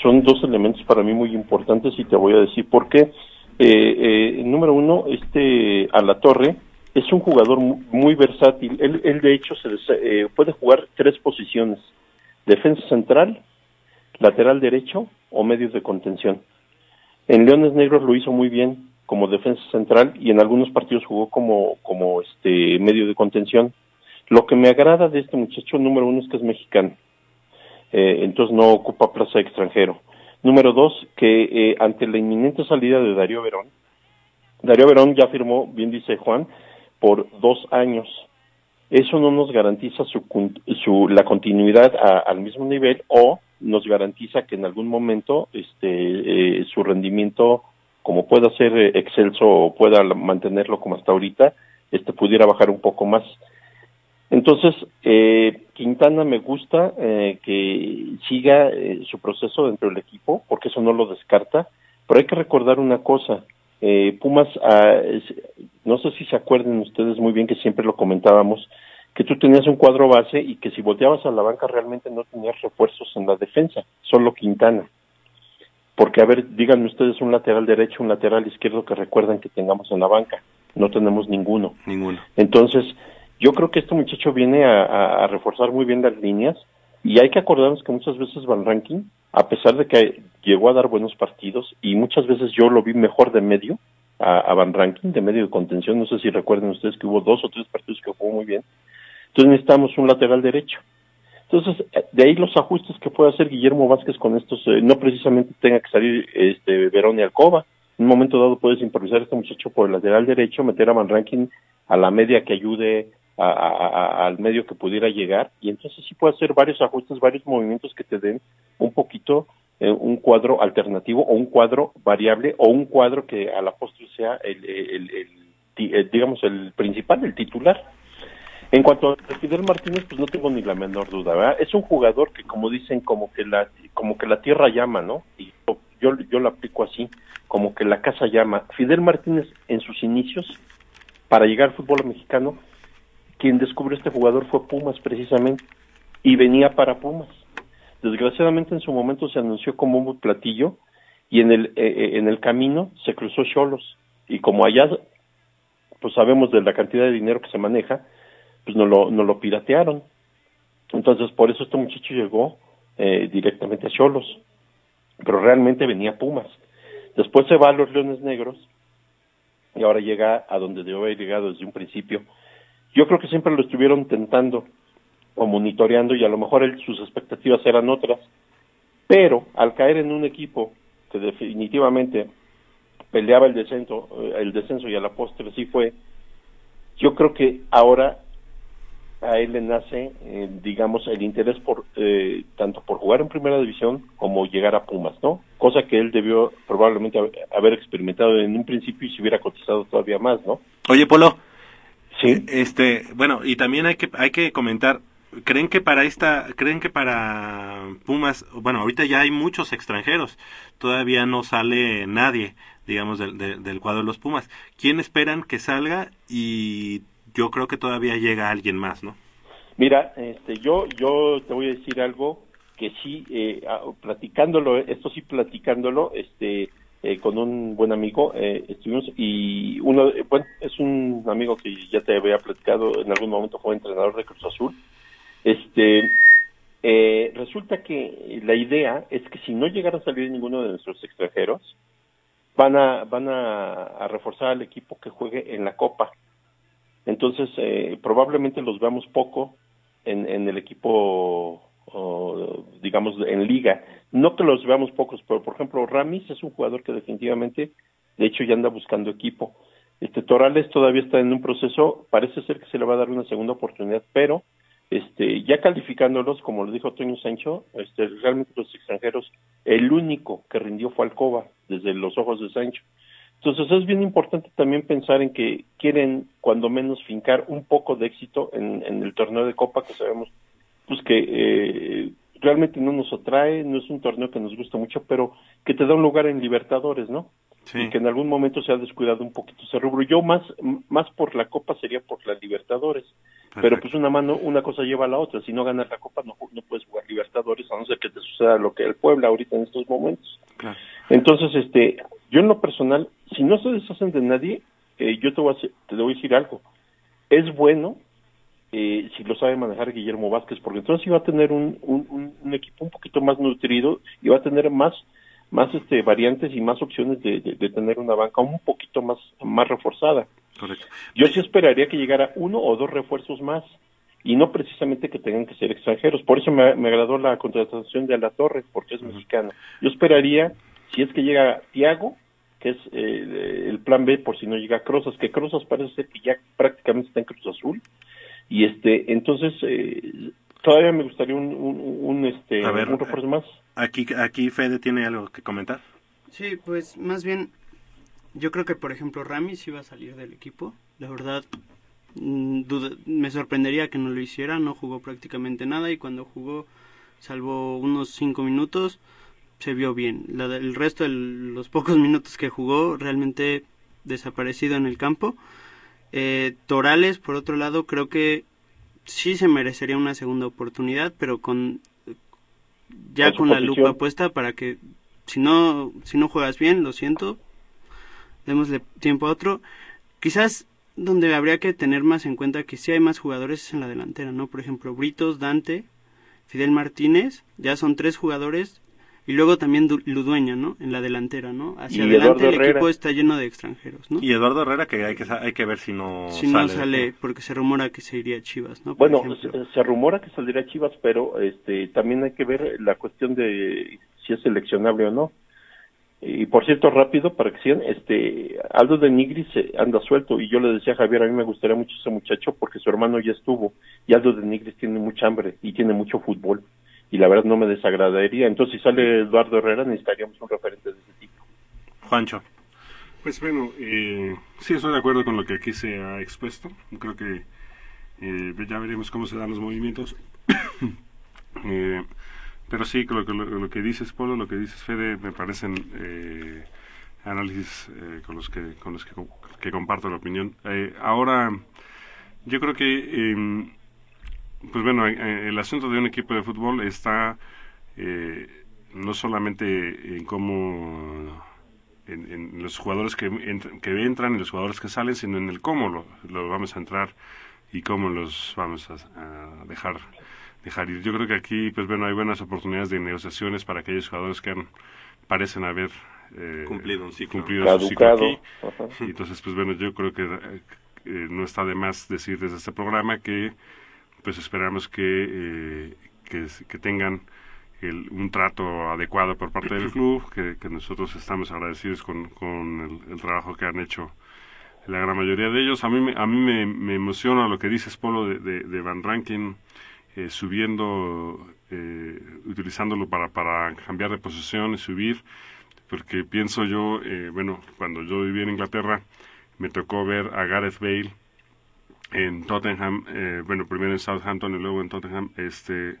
son dos elementos para mí muy importantes y te voy a decir por qué. Eh, eh, número uno, este a la torre es un jugador muy, versátil. Él, él, de hecho se eh, puede jugar tres posiciones: defensa central, lateral derecho o medios de contención. En Leones Negros lo hizo muy bien como defensa central y en algunos partidos jugó como, como este medio de contención. Lo que me agrada de este muchacho, número uno, es que es mexicano. Eh, entonces no ocupa plaza extranjero. Número dos, que eh, ante la inminente salida de Darío Verón, Darío Verón ya firmó, bien dice Juan, por dos años. Eso no nos garantiza su, su la continuidad al mismo nivel o nos garantiza que en algún momento este eh, su rendimiento como pueda ser eh, excelso o pueda mantenerlo como hasta ahorita, este pudiera bajar un poco más. Entonces, eh, Quintana me gusta eh, que siga eh, su proceso dentro del equipo, porque eso no lo descarta, pero hay que recordar una cosa, eh, Pumas, ah, no sé si se acuerden ustedes muy bien que siempre lo comentábamos, que tú tenías un cuadro base y que si volteabas a la banca realmente no tenías refuerzos en la defensa, solo Quintana. Porque, a ver, díganme ustedes un lateral derecho, un lateral izquierdo que recuerdan que tengamos en la banca. No tenemos ninguno. Ninguno. Entonces, yo creo que este muchacho viene a, reforzar muy bien las líneas y hay que acordarnos que muchas veces Van Ranking, a pesar de que llegó a dar buenos partidos y muchas veces yo lo vi mejor de medio a, Van Ranking, de medio de contención, no sé si recuerden ustedes que hubo dos o tres partidos que jugó muy bien. Entonces necesitamos un lateral derecho. Entonces, de ahí los ajustes que puede hacer Guillermo Vázquez con estos, eh, no precisamente tenga que salir este Verón y Alcoba. En un momento dado puedes improvisar a este muchacho por el lateral derecho, meter a Van Ranking a la media que ayude al medio que pudiera llegar y entonces sí puede hacer varios ajustes, varios movimientos que te den un poquito eh, un cuadro alternativo o un cuadro variable o un cuadro que a la postre sea el, el, el, digamos el principal, el titular. En cuanto a Fidel Martínez, pues no tengo ni la menor duda, ¿verdad? Es un jugador que, como dicen, como que la, como que la tierra llama, ¿no? Y yo, yo lo aplico así, como que la casa llama. Fidel Martínez, en sus inicios, para llegar al fútbol mexicano, quien descubrió este jugador fue Pumas precisamente y venía para Pumas. Desgraciadamente en su momento se anunció como un platillo y en el, eh, eh, en el camino se cruzó Cholos y como allá pues sabemos de la cantidad de dinero que se maneja, pues no lo, no lo piratearon. Entonces por eso este muchacho llegó eh, directamente a Cholos, pero realmente venía Pumas. Después se va a los Leones Negros y ahora llega a donde debe haber llegado desde un principio, yo creo que siempre lo estuvieron tentando o monitoreando y a lo mejor sus expectativas eran otras, pero al caer en un equipo que definitivamente peleaba el descenso, eh, el descenso y a la postre sí fue, yo creo que ahora a él le nace, eh, digamos, el interés por eh, tanto por jugar en primera división como llegar a Pumas, ¿no? Cosa que él debió probablemente haber experimentado en un principio y se hubiera cotizado todavía más, ¿no? Oye, Polo, Sí. Este, bueno, y también hay que hay que comentar creen que para esta creen que para Pumas bueno ahorita ya hay muchos extranjeros todavía no sale nadie digamos del, del, cuadro de los Pumas quién esperan que salga y yo creo que todavía llega alguien más no mira este yo yo te voy a decir algo que sí eh, platicándolo esto sí platicándolo este eh, con un buen amigo, eh, estuvimos y uno, bueno, es un amigo que ya te había platicado, en algún momento fue entrenador de Cruz Azul. Este, resulta que la idea es que si no llegara a salir ninguno de nuestros extranjeros, van a, van a, reforzar al equipo que juegue en la Copa. Entonces, probablemente los veamos poco en, en el equipo o, digamos, en liga. No que los veamos pocos, pero por ejemplo, Ramis es un jugador que definitivamente, de hecho, ya anda buscando equipo. Este Torales todavía está en un proceso, parece ser que se le va a dar una segunda oportunidad, pero este ya calificándolos, como lo dijo Toño Sancho, este realmente los extranjeros, el único que rindió fue Alcoba, desde los ojos de Sancho. Entonces es bien importante también pensar en que quieren, cuando menos, fincar un poco de éxito en, en el torneo de Copa, que sabemos pues que eh, realmente no nos atrae, no es un torneo que nos gusta mucho, pero que te da un lugar en Libertadores, ¿no? Sí. Y que en algún momento se ha descuidado un poquito ese rubro. Yo más, más por la Copa sería por la Libertadores. Pero pues una mano, una cosa lleva a la otra. Si no ganas la Copa no, no puedes jugar Libertadores, a no ser que te suceda lo que el Puebla ahorita en estos momentos. Entonces, este, yo en lo personal, si no se deshacen de nadie, eh, yo te voy, a, te voy a decir algo. Es bueno eh, si lo sabe manejar Guillermo Vázquez, porque entonces iba a tener un, un, equipo un poquito más nutrido y va a tener más más este variantes y más opciones de, de, tener una banca un poquito más más reforzada. Yo sí esperaría que llegara uno o dos refuerzos más y no precisamente que tengan que ser extranjeros. Por eso me, me agradó la contratación de La Torre, porque es mexicano. Yo esperaría, si es que llega Tiago, que es eh, el plan B por si no llega Crozas, que Crozas parece ser que ya prácticamente está en Cruz Azul, y este entonces eh, todavía me gustaría un, un, este un refuerzo más. aquí aquí Fede tiene algo que comentar. Sí pues más bien yo creo que por ejemplo Rami sí va a salir del equipo. La verdad mm, me sorprendería que no lo hiciera no jugó prácticamente nada y cuando jugó salvo unos cinco minutos se vio bien. La, el resto de los pocos minutos que jugó realmente desaparecido en el campo. Eh, Torales, por otro lado, creo que sí se merecería una segunda oportunidad, pero con ya con la lupa puesta para que si no, si no juegas bien, lo siento, démosle tiempo a otro. Quizás donde habría que tener más en cuenta que si hay más jugadores es en la delantera, ¿no? Por ejemplo, Britos, Dante, Fidel Martínez, ya son tres jugadores y luego también Ludueña, ¿no? En la delantera, ¿no? Hacia adelante el equipo está lleno de extranjeros, ¿no? Y Eduardo Herrera que hay que hay que ver si no si no sale porque se rumora que se iría a Chivas, ¿no? bueno, se, rumora que saldría a Chivas, pero este también hay que ver la cuestión de si es seleccionable o no. Y por cierto, rápido, para que sigan, este, Aldo de Nigris anda suelto y yo le decía a Javier, a mí me gustaría mucho ese muchacho porque su hermano ya estuvo y Aldo de Nigris tiene mucha hambre y tiene mucho fútbol y la verdad no me desagradaría. Entonces, si sale Eduardo Herrera, necesitaríamos un referente de ese tipo. Juancho. Pues bueno, eh, sí estoy de acuerdo con lo que aquí se ha expuesto. Creo que eh, ya veremos cómo se dan los movimientos. eh, pero sí, lo que, lo, que dices, Polo, lo que dices, Fede, me parecen eh, análisis eh, con los que con los que, que comparto la opinión. Eh, ahora, yo creo que em, pues bueno, el asunto de un equipo de fútbol está eh, no solamente en cómo en, los jugadores que, que entran y los jugadores que salen, sino en el cómo lo, vamos a entrar y cómo los vamos a, dejar dejar ir. Yo creo que aquí, pues bueno, hay buenas oportunidades de negociaciones para aquellos jugadores que han, parecen haber eh, cumplido un ciclo, cumplido su ciclo aquí. Entonces, pues bueno, yo creo que eh, no está de más decir desde este programa que pues esperamos que, eh, que, tengan un trato adecuado por parte del club, que, nosotros estamos agradecidos con, con el, trabajo que han hecho la gran mayoría de ellos. A mí, a mí me, emociona lo que dices, Polo, de, de, Van Rankin, eh, subiendo, eh, utilizándolo para, para cambiar de posición y subir, porque pienso yo, eh, bueno, cuando yo vivía en Inglaterra, me tocó ver a Gareth Bale en Tottenham, eh, bueno, primero en Southampton y luego en Tottenham, este,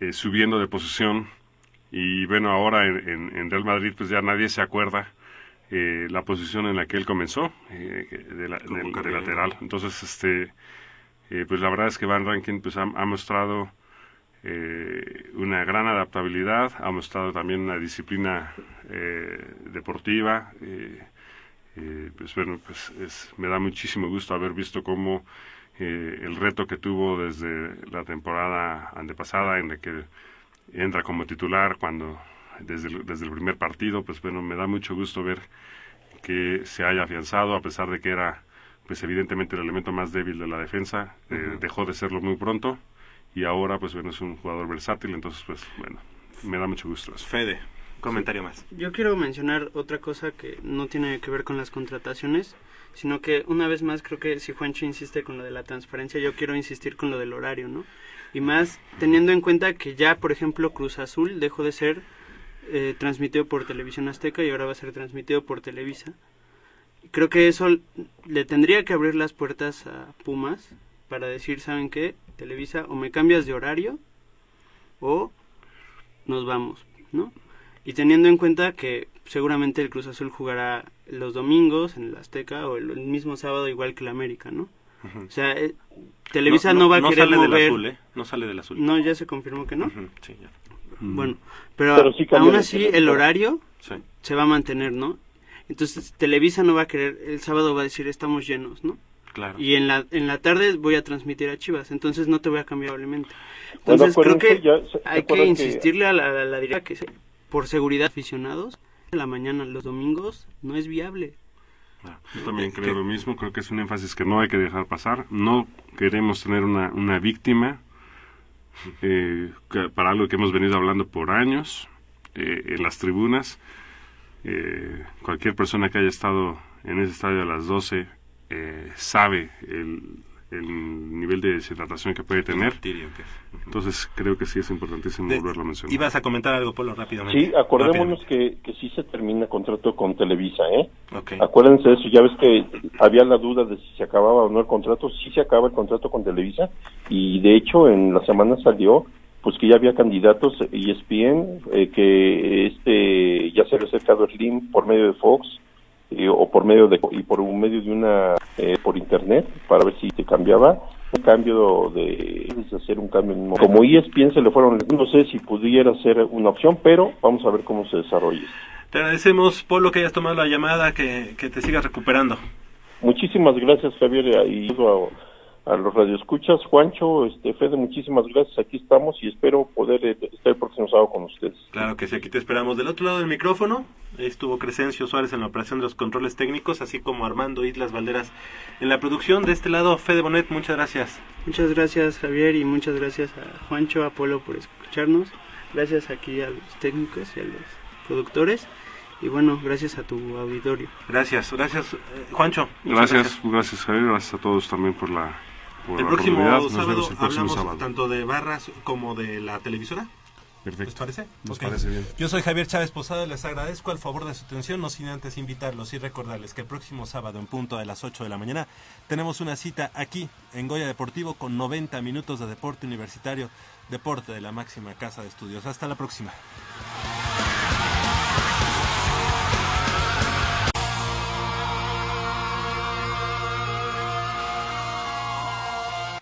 eh, subiendo de posición. Y bueno, ahora en, en, Real Madrid, pues ya nadie se acuerda eh, la posición en la que él comenzó, de, la, de, lateral. Entonces, este, pues la verdad es que Van Rankin pues ha, ha mostrado una gran adaptabilidad, ha mostrado también una disciplina deportiva. Eh, pues bueno, pues es, me da muchísimo gusto haber visto cómo eh, el reto que tuvo desde la temporada antepasada en la que entra como titular cuando desde el, desde el primer partido, pues bueno, me da mucho gusto ver que se haya afianzado a pesar de que era pues evidentemente el elemento más débil de la defensa, eh, dejó de serlo muy pronto y ahora pues bueno es un jugador versátil, entonces pues bueno, me da mucho gusto. Fede comentario más. Yo quiero mencionar otra cosa que no tiene que ver con las contrataciones, sino que una vez más creo que si Juancho insiste con lo de la transparencia, yo quiero insistir con lo del horario, ¿no? Y más teniendo en cuenta que ya, por ejemplo, Cruz Azul dejó de ser eh, transmitido por Televisión Azteca y ahora va a ser transmitido por Televisa. Creo que eso le tendría que abrir las puertas a Pumas para decir, ¿saben qué? Televisa, o me cambias de horario o nos vamos, ¿no? Y teniendo en cuenta que seguramente el Cruz Azul jugará los domingos en el Azteca o el, mismo sábado igual que el América, ¿no? O sea, eh, Televisa no, va a no querer sale mover... Del azul, ¿eh? No sale del azul. No, ya se confirmó que no. Sí, ya. Bueno, pero, aún así el horario se va a mantener, ¿no? Entonces Televisa no va a querer, el sábado va a decir estamos llenos, ¿no? Claro. Y en la, en la tarde voy a transmitir a Chivas, entonces no te voy a cambiar obviamente. Entonces creo que hay que insistirle a la, a la directiva que por seguridad aficionados, en la mañana los domingos no es viable. Yo también creo lo mismo, creo que es un énfasis que no hay que dejar pasar. No queremos tener una, una víctima eh, para algo que hemos venido hablando por años eh, en las tribunas. Eh, cualquier persona que haya estado en ese estadio a las 12 sabe el, el nivel de deshidratación que puede tener. Entonces creo que sí es importantísimo volverlo a mencionar. ¿Ibas a comentar algo, Polo, rápidamente? Sí, acordémonos que, que sí se termina el contrato con Televisa, ¿eh? Acuérdense de eso, ya ves que había la duda de si se acababa o no el contrato, sí se acaba el contrato con Televisa y de hecho en la semana salió pues que ya había candidatos ESPN, eh, que este ya se había acercado Slim por medio de Fox, o por medio de y por un medio de una eh, por internet para ver si te cambiaba. Un cambio de hacer un cambio como ESPN se le fueron no sé si pudiera ser una opción pero vamos a ver cómo se desarrolla. Te agradecemos Polo que hayas tomado la llamada que, que te sigas recuperando. Muchísimas gracias Javier y a, los radioescuchas Juancho este Fede muchísimas gracias aquí estamos y espero poder eh, estar el próximo sábado con ustedes claro que sí aquí te esperamos del otro lado del micrófono estuvo Crescencio Suárez en la operación de los controles técnicos, así como Armando Islas Valderas en la producción. De este lado, Fede Bonet, muchas gracias. Muchas gracias, Javier, y muchas gracias a Juancho, Apolo por escucharnos. Gracias aquí a los técnicos y a los productores. Y bueno, gracias a tu auditorio. Gracias, gracias, eh, Juancho. Gracias, gracias, Javier, gracias a todos también por la, el próximo sábado hablamos tanto de barras como de la televisora. Perfecto. ¿Les parece? Nos parece bien. Yo soy Javier Chávez Posada, les agradezco al favor de su atención, no sin antes invitarlos y recordarles que el próximo sábado en punto a las 8 de la mañana tenemos una cita aquí en Goya Deportivo con 90 minutos de deporte universitario, deporte de la máxima casa de estudios. Hasta la próxima.